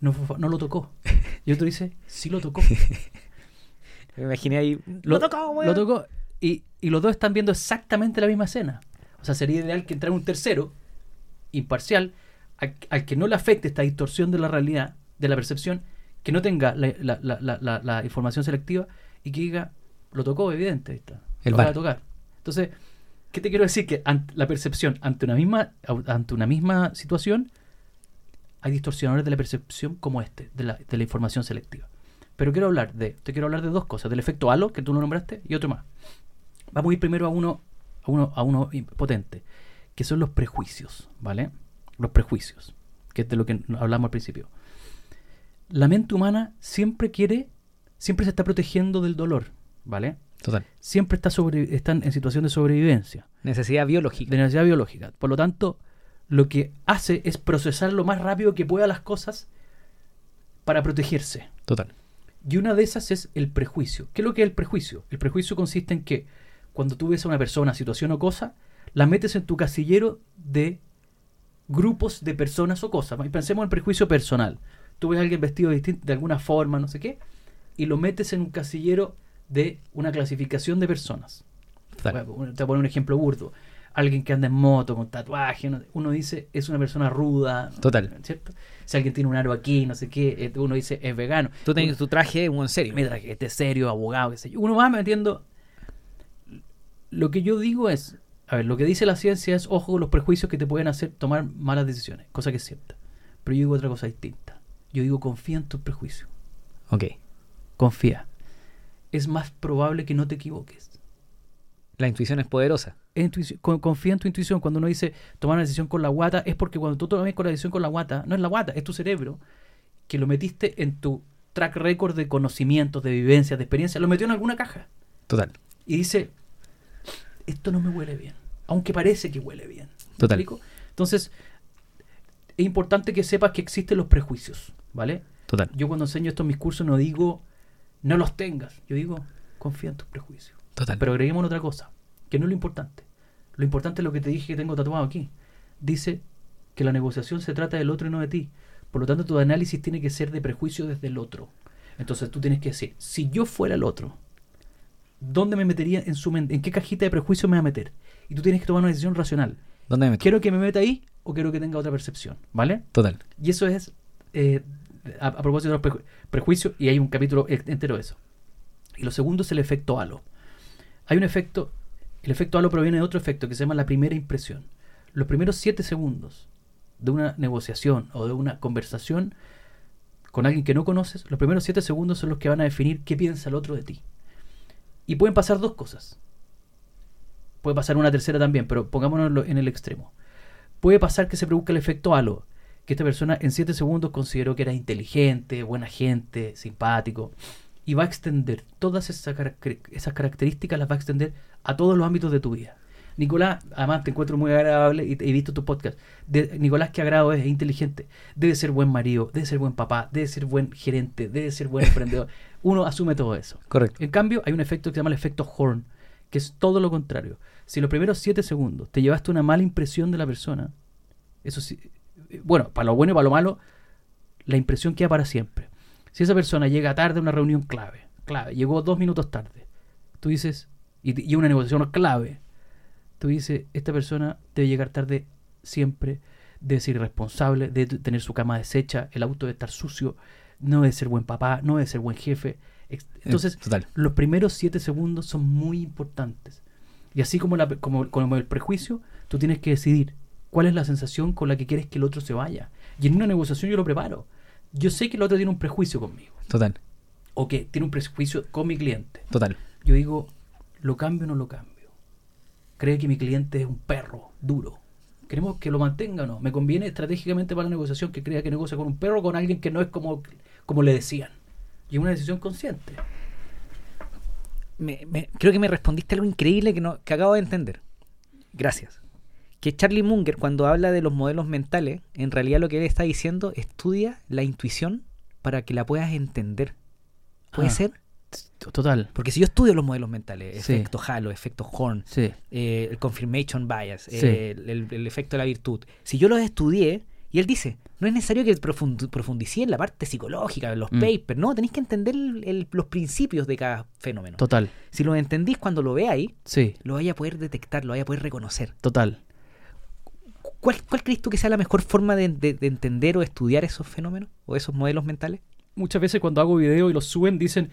no lo tocó. *laughs* Y otro dice, sí lo tocó. *laughs* Me imaginé ahí. Lo, tocó, weón. lo tocó y, y los dos están viendo exactamente la misma escena. O sea, sería ideal que entrara un tercero, imparcial, al, al que no le afecte esta distorsión de la realidad, de la percepción, que no tenga la, la- la- la- la- la información selectiva y que diga, lo tocó, evidente, está. El lo va a tocar. Entonces, ¿qué te quiero decir? Que ante la percepción ante una misma, ante una misma situación, hay distorsionadores de la percepción como este, de la, de la información selectiva. Pero quiero hablar de, te quiero hablar de dos cosas, del efecto halo, que tú lo nombraste, y otro más. Vamos a ir primero a uno, a uno, a uno potente, que son los prejuicios, ¿vale? Los prejuicios, que es de lo que hablamos al principio. La mente humana siempre quiere, siempre se está protegiendo del dolor, ¿vale? Total. Siempre está sobre, están en situación de sobrevivencia Necesidad biológica. de necesidad biológica. Por lo tanto, lo que hace es procesar lo más rápido que pueda las cosas para protegerse. Total. Y una de esas es el prejuicio. ¿Qué es lo que es el prejuicio? El prejuicio consiste en que cuando tú ves a una persona, situación o cosa, la metes en tu casillero de grupos de personas o cosas. Y Pensemos en el prejuicio personal. Tú ves a alguien vestido de alguna forma, no sé qué, y lo metes en un casillero de una clasificación de personas. Bueno, Te voy a poner un ejemplo burdo. Alguien que anda en moto con tatuaje, no- uno dice es una persona ruda. Total. ¿Cierto? Si alguien tiene un aro aquí, no sé qué, eh, uno dice es vegano. Tú tenés tu traje en serio. Me traje este serio, abogado, qué sé yo. Uno va metiendo. Lo que yo digo es. A ver, lo que dice la ciencia es ojo con los prejuicios que te pueden hacer tomar malas decisiones, cosa que es cierta. Pero yo digo otra cosa distinta. Yo digo confía en tus prejuicios. Ok. Confía. Es más probable que no te equivoques. La intuición es poderosa. Confía en tu intuición. Cuando uno dice tomar una decisión con la guata, es porque cuando tú tomas con la decisión con la guata, no es la guata, es tu cerebro que lo metiste en tu track record de conocimientos, de vivencias, de experiencias, lo metió en alguna caja Total. y dice, esto no me huele bien, aunque parece que huele bien. ¿Me Total. explico? Entonces, es importante que sepas que existen los prejuicios, ¿vale? Total. Yo cuando enseño esto en mis cursos no digo, no los tengas, yo digo, confía en tus prejuicios. Total. Pero agreguemos otra cosa, que no es lo importante. Lo importante es lo que te dije que tengo tatuado aquí. Dice que la negociación se trata del otro y no de ti. Por lo tanto, tu análisis tiene que ser de prejuicio desde el otro. Entonces tú tienes que decir, si yo fuera el otro, ¿dónde me metería en su mente? ¿En qué cajita de prejuicio me va a meter? Y tú tienes que tomar una decisión racional. ¿Dónde me meto? ¿Quiero que me meta ahí o quiero que tenga otra percepción? ¿Vale? Total. Y eso es eh, a, a propósito de los preju- prejuicios, y hay un capítulo e- entero de eso. Y lo segundo es el efecto halo. Hay un efecto, el efecto halo proviene de otro efecto que se llama la primera impresión. Los primeros siete segundos de una negociación o de una conversación con alguien que no conoces, los primeros siete segundos son los que van a definir qué piensa el otro de ti. Y pueden pasar dos cosas. Puede pasar una tercera también, pero pongámonos en el extremo. Puede pasar que se produzca el efecto halo, que esta persona en 7 segundos consideró que era inteligente, buena gente, simpático, y va a extender todas esas, esas características, las va a extender a todos los ámbitos de tu vida. Nicolás, además te encuentro muy agradable y he visto tu podcast. De, Nicolás, que agrado es, es inteligente. Debe ser buen marido, debe ser buen papá, debe ser buen gerente, debe ser buen *laughs* emprendedor. Uno asume todo eso. Correcto. En cambio, hay un efecto que se llama el efecto Horn, que es todo lo contrario. Si los primeros 7 segundos te llevaste una mala impresión de la persona, eso sí, eh, bueno, para lo bueno y para lo malo, la impresión queda para siempre. Si esa persona llega tarde a una reunión clave, clave, llegó dos minutos tarde, tú dices, y, y una negociación clave, tú dices, esta persona debe llegar tarde siempre, debe ser irresponsable, debe tener su cama deshecha, el auto debe estar sucio, no debe ser buen papá, no debe ser buen jefe. Ex- Entonces, Eh, Total. los primeros siete segundos son muy importantes. Y así como, la- como, como el prejuicio, tú tienes que decidir cuál es la sensación con la que quieres que el otro se vaya. Y en una negociación yo lo preparo. Yo sé que el otro tiene un prejuicio conmigo. Total. O que tiene un prejuicio con mi cliente. Total. Yo digo, ¿lo cambio o no lo cambio? Cree que mi cliente es un perro duro. ¿Queremos que lo mantenga o no? ¿Me conviene estratégicamente para la negociación que crea que negocia con un perro o con alguien que no es como, como le decían? Y es una decisión consciente. Me- me- creo que me respondiste algo increíble que, no, que acabo de entender. Gracias. Que Charlie Munger, cuando habla de los modelos mentales, en realidad lo que él está diciendo, estudia la intuición para que la puedas entender. ¿Puede Ah. ser? Total. Porque si yo estudio los modelos mentales, Sí. efecto Halo, efecto Horn, Sí. eh, el confirmation bias, Sí. eh, el, el- el efecto de la virtud, si yo los estudié Y él dice, no es necesario que profund- profundicé en la parte psicológica, en los Mm. papers, no, tenéis que entender el- el- los principios de cada fenómeno. Total. Si los entendís cuando lo veáis, Sí, lo vais a poder detectar, lo vais a poder reconocer. total. ¿Cuál, cuál crees tú que sea la mejor forma de, de- de entender o estudiar esos fenómenos o esos modelos mentales? Muchas veces cuando hago video y los suben dicen,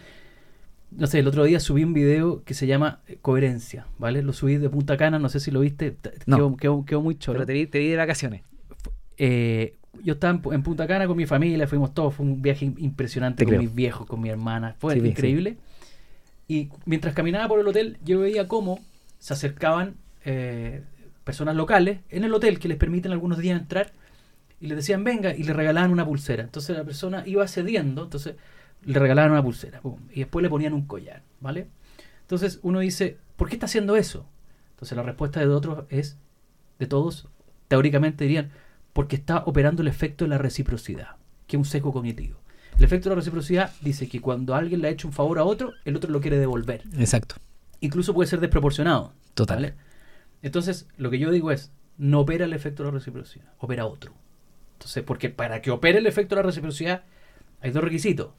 no sé, el otro día subí un video que se llama eh, Coherencia, ¿vale? Lo subí de Punta Cana, no sé si lo viste, No. quedó, quedó- quedó muy choro. Pero te vi, te vi de vacaciones. Eh, yo estaba en, Pu- en Punta Cana con mi familia, fuimos todos, fue un viaje im- impresionante Te con creo. mis viejos, con mi hermana, fue Sí, increíble. Y mientras caminaba por el hotel, yo veía cómo se acercaban eh, personas locales en el hotel que les permiten algunos días entrar y les decían venga y le regalaban una pulsera. Entonces la persona iba cediendo, entonces le regalaban una pulsera pum, y después le ponían un collar, ¿vale? Entonces uno dice, ¿por qué está haciendo eso? Entonces la respuesta de otros es, de todos, teóricamente dirían, porque está operando el efecto de la reciprocidad, que es un sesgo cognitivo. El efecto de la reciprocidad dice que cuando alguien le ha hecho un favor a otro, el otro lo quiere devolver. Exacto. Incluso puede ser desproporcionado. Total. ¿vale? Entonces, lo que yo digo es, no opera el efecto de la reciprocidad, opera otro. Entonces, porque para que opere el efecto de la reciprocidad hay dos requisitos.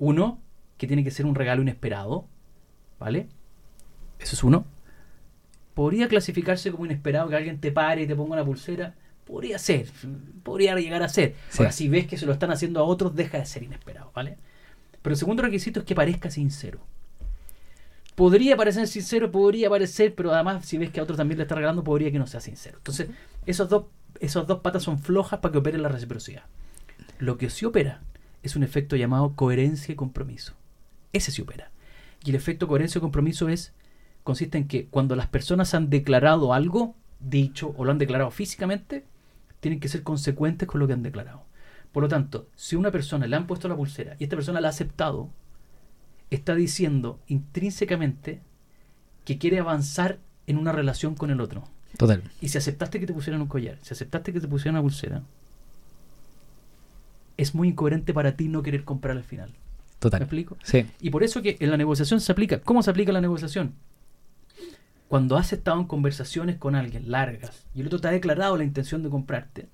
Uno, que tiene que ser un regalo inesperado, ¿vale? Eso es uno. Podría clasificarse como inesperado que alguien te pare y te ponga una pulsera. Podría ser, podría llegar a ser. Sí. Ahora, si ves que se lo están haciendo a otros, deja de ser inesperado, ¿vale? Pero el segundo requisito es que parezca sincero. Podría parecer sincero, podría parecer, pero además si ves que a otro también le está regalando, podría que no sea sincero. Entonces, esos dos, esos dos patas son flojas para que opere la reciprocidad. Lo que sí opera es un efecto llamado coherencia y compromiso. Ese sí opera. Y el efecto coherencia y compromiso es consiste en que cuando las personas han declarado algo, dicho o lo han declarado físicamente, tienen que ser consecuentes con lo que han declarado. Por lo tanto, si a una persona le han puesto la pulsera y esta persona la ha aceptado, está diciendo intrínsecamente que quiere avanzar en una relación con el otro. Total. Y si aceptaste que te pusieran un collar, si aceptaste que te pusieran una pulsera, es muy incoherente para ti no querer comprar al final. ¿Me Total. explico? Sí. Y por eso que en la negociación se aplica. ¿Cómo se aplica la negociación? Cuando has estado en conversaciones con alguien largas y el otro te ha declarado la intención de comprarte,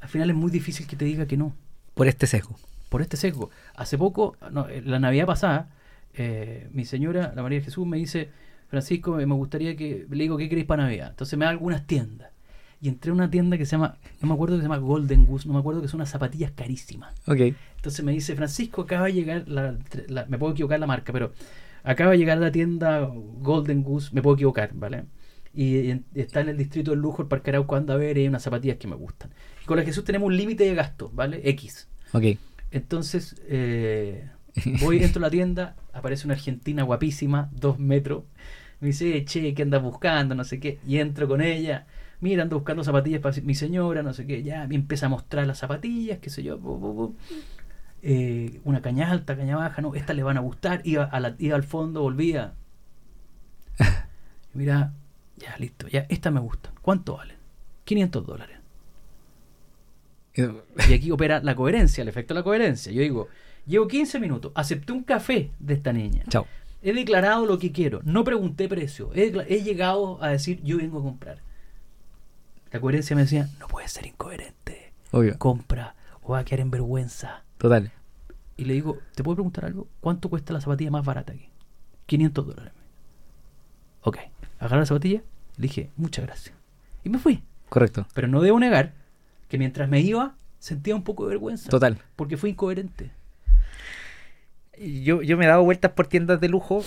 al final es muy difícil que te diga que no, Por este sesgo. por este sesgo. Hace poco, no, la Navidad pasada, eh, mi señora, la María Jesús, me dice, Francisco, me gustaría que, le digo, ¿qué queréis para Navidad? Entonces me da algunas tiendas. Y entré a una tienda que se llama, no me acuerdo que se llama Golden Goose, no me acuerdo que son unas zapatillas carísimas. Ok. Entonces me dice, Francisco, acaba de llegar, la, la- me puedo equivocar la marca, pero acaba de llegar a la tienda Golden Goose, me puedo equivocar, ¿vale? Y, y está en el distrito del lujo, el Parque Arauco anda a ver, y hay unas zapatillas que me gustan. Y con la Jesús tenemos un límite de gasto, ¿vale? X. Ok. Entonces, eh, voy dentro de la tienda, aparece una argentina guapísima, dos metros. Me dice, che, ¿qué andas buscando? No sé qué. Y entro con ella. Mira, ando buscando zapatillas para mi señora, no sé qué. Ya, me empieza a mostrar las zapatillas, qué sé yo. Eh, una caña alta, caña baja, no, estas le van a gustar. Iba, a la, iba al fondo, volvía. *laughs* Mira, ya, listo, ya, estas me gustan. ¿Cuánto valen? 500 dólares. Y aquí opera la coherencia, el efecto de la coherencia. Yo digo, llevo 15 minutos, acepté un café de esta niña. Chao. He declarado lo que quiero, no pregunté precio. He llegado a decir, yo vengo a comprar. La coherencia me decía, no puedes ser incoherente. Obvio. Compra o va a quedar en vergüenza. Total. Y le digo, ¿te puedo preguntar algo? ¿Cuánto cuesta la zapatilla más barata aquí? 500 dólares. Ok. Agarré la zapatilla, le dije, muchas gracias. Y me fui. Correcto. Pero no debo negar que mientras me iba, sentía un poco de vergüenza. Total. Porque fue incoherente. Yo, yo me he dado vueltas por tiendas de lujo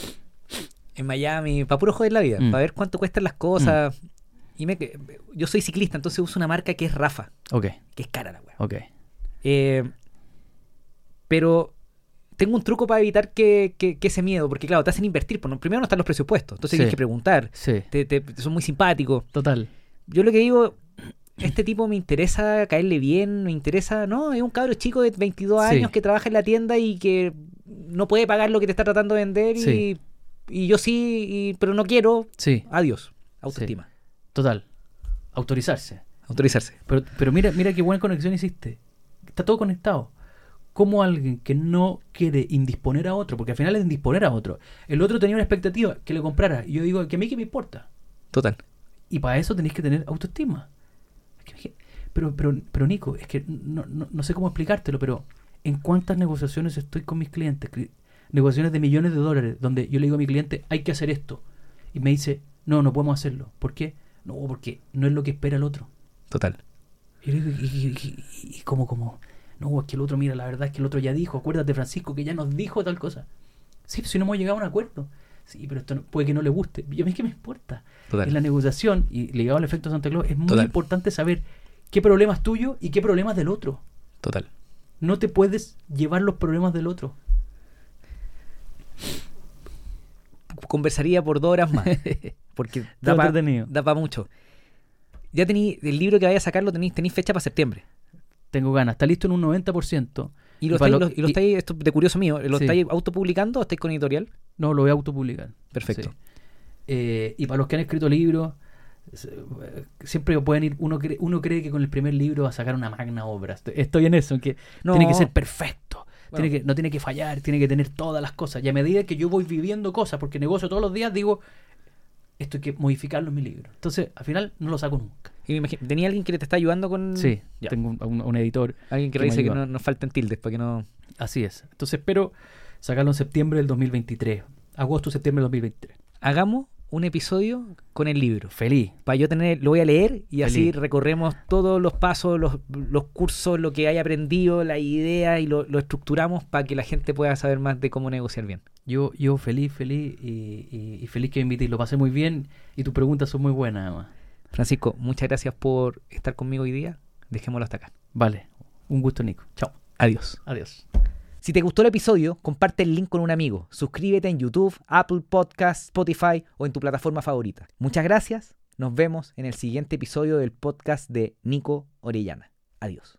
en Miami, para puro joder la vida, Mm. para ver cuánto cuestan las cosas. Y me, yo soy ciclista, entonces uso una marca que es Rafa, Ok, que es cara la weá. ok. Eh, pero tengo un truco para evitar que, que- que ese miedo, porque claro, te hacen invertir. pues, no- primero no están los precios puestos, entonces Sí. tienes que preguntar. Sí, Te, te- son muy simpáticos. total. Yo lo que digo, este tipo me interesa caerle bien, me interesa, no, es un cabro chico de 22 Sí. años que trabaja en la tienda y que no puede pagar lo que te está tratando de vender y, Sí. y yo sí, y- pero no quiero. Sí, Adiós. Autoestima. Total. Autorizarse. Autorizarse. Pero, pero mira, mira qué buena conexión hiciste. Está todo conectado. Como alguien que no quiere indisponer a otro, porque al final es indisponer a otro. El otro tenía una expectativa que le comprara. Y yo digo, que a mí qué me importa. Total. Y para eso tenéis que tener autoestima. Es que- pero, pero, pero Nico, es que no, no, no sé cómo explicártelo, pero ¿en cuántas negociaciones estoy con mis clientes? Cli- Negociaciones de millones de dólares, donde yo le digo a mi cliente, hay que hacer esto. Y me dice, no, no podemos hacerlo. ¿Por qué? No, porque no es lo que espera el otro. Total. Y, y, y- y- como, como, no, es que el otro, mira, la verdad es que el otro ya dijo, acuérdate Francisco, que ya nos dijo tal cosa. Sí, pues si no hemos llegado a un acuerdo. Sí, pero esto no- puede que no le guste. Y a mí qué me importa. Total. En la negociación, y ligado al efecto Santa Claus, es muy Total. importante saber qué problemas tuyos y qué problemas del otro. Total. No te puedes llevar los problemas del otro. Conversaría por dos horas más. *laughs* Porque da para entretenido. mucho. Ya tení, el libro que vaya a sacarlo tenéis, tenéis fecha para septiembre. Tengo ganas. Está listo en un 90%. ¿Y lo, estáis, lo- lo- y lo estáis- esto de curioso mío, ¿lo Sí. estáis autopublicando o estáis con editorial? No, lo voy a autopublicar. Perfecto. Sí. Eh, y para los que han escrito libros, eh, siempre pueden ir. Uno cree, uno cree que con el primer libro va a sacar una magna obra. Estoy, estoy en eso, en que No. tiene que ser perfecto. Bueno. Tiene que, no tiene que fallar, tiene que tener todas las cosas. Y a medida que yo voy viviendo cosas, porque negocio todos los días, digo, esto hay que modificarlo en mi libro. Entonces, al final, no lo saco nunca. Y me imagino- ¿Tenía alguien que te está ayudando con...? Sí, Ya. tengo un, un- un editor. Alguien que que revise que no nos falten tildes para que no... Así es. Entonces, espero sacarlo en septiembre del 2023. Agosto, septiembre del 2023. Hagamos un episodio con el libro. Feliz. Para yo tener, lo voy a leer y así recorremos todos los pasos, los, los cursos, lo que haya aprendido, la idea y lo, lo estructuramos para que la gente pueda saber más de cómo negociar bien. Yo, yo feliz, feliz y, y- y feliz que me invites. Lo pasé muy bien y tus preguntas son muy buenas, además. Francisco, muchas gracias por estar conmigo hoy día. Dejémoslo hasta acá. Vale. Un gusto, Nico. Chao. Adiós. Adiós. Si te gustó el episodio, comparte el link con un amigo. Suscríbete en YouTube, Apple Podcasts, Spotify o en tu plataforma favorita. Muchas gracias. Nos vemos en el siguiente episodio del podcast de Nico Orellana. Adiós.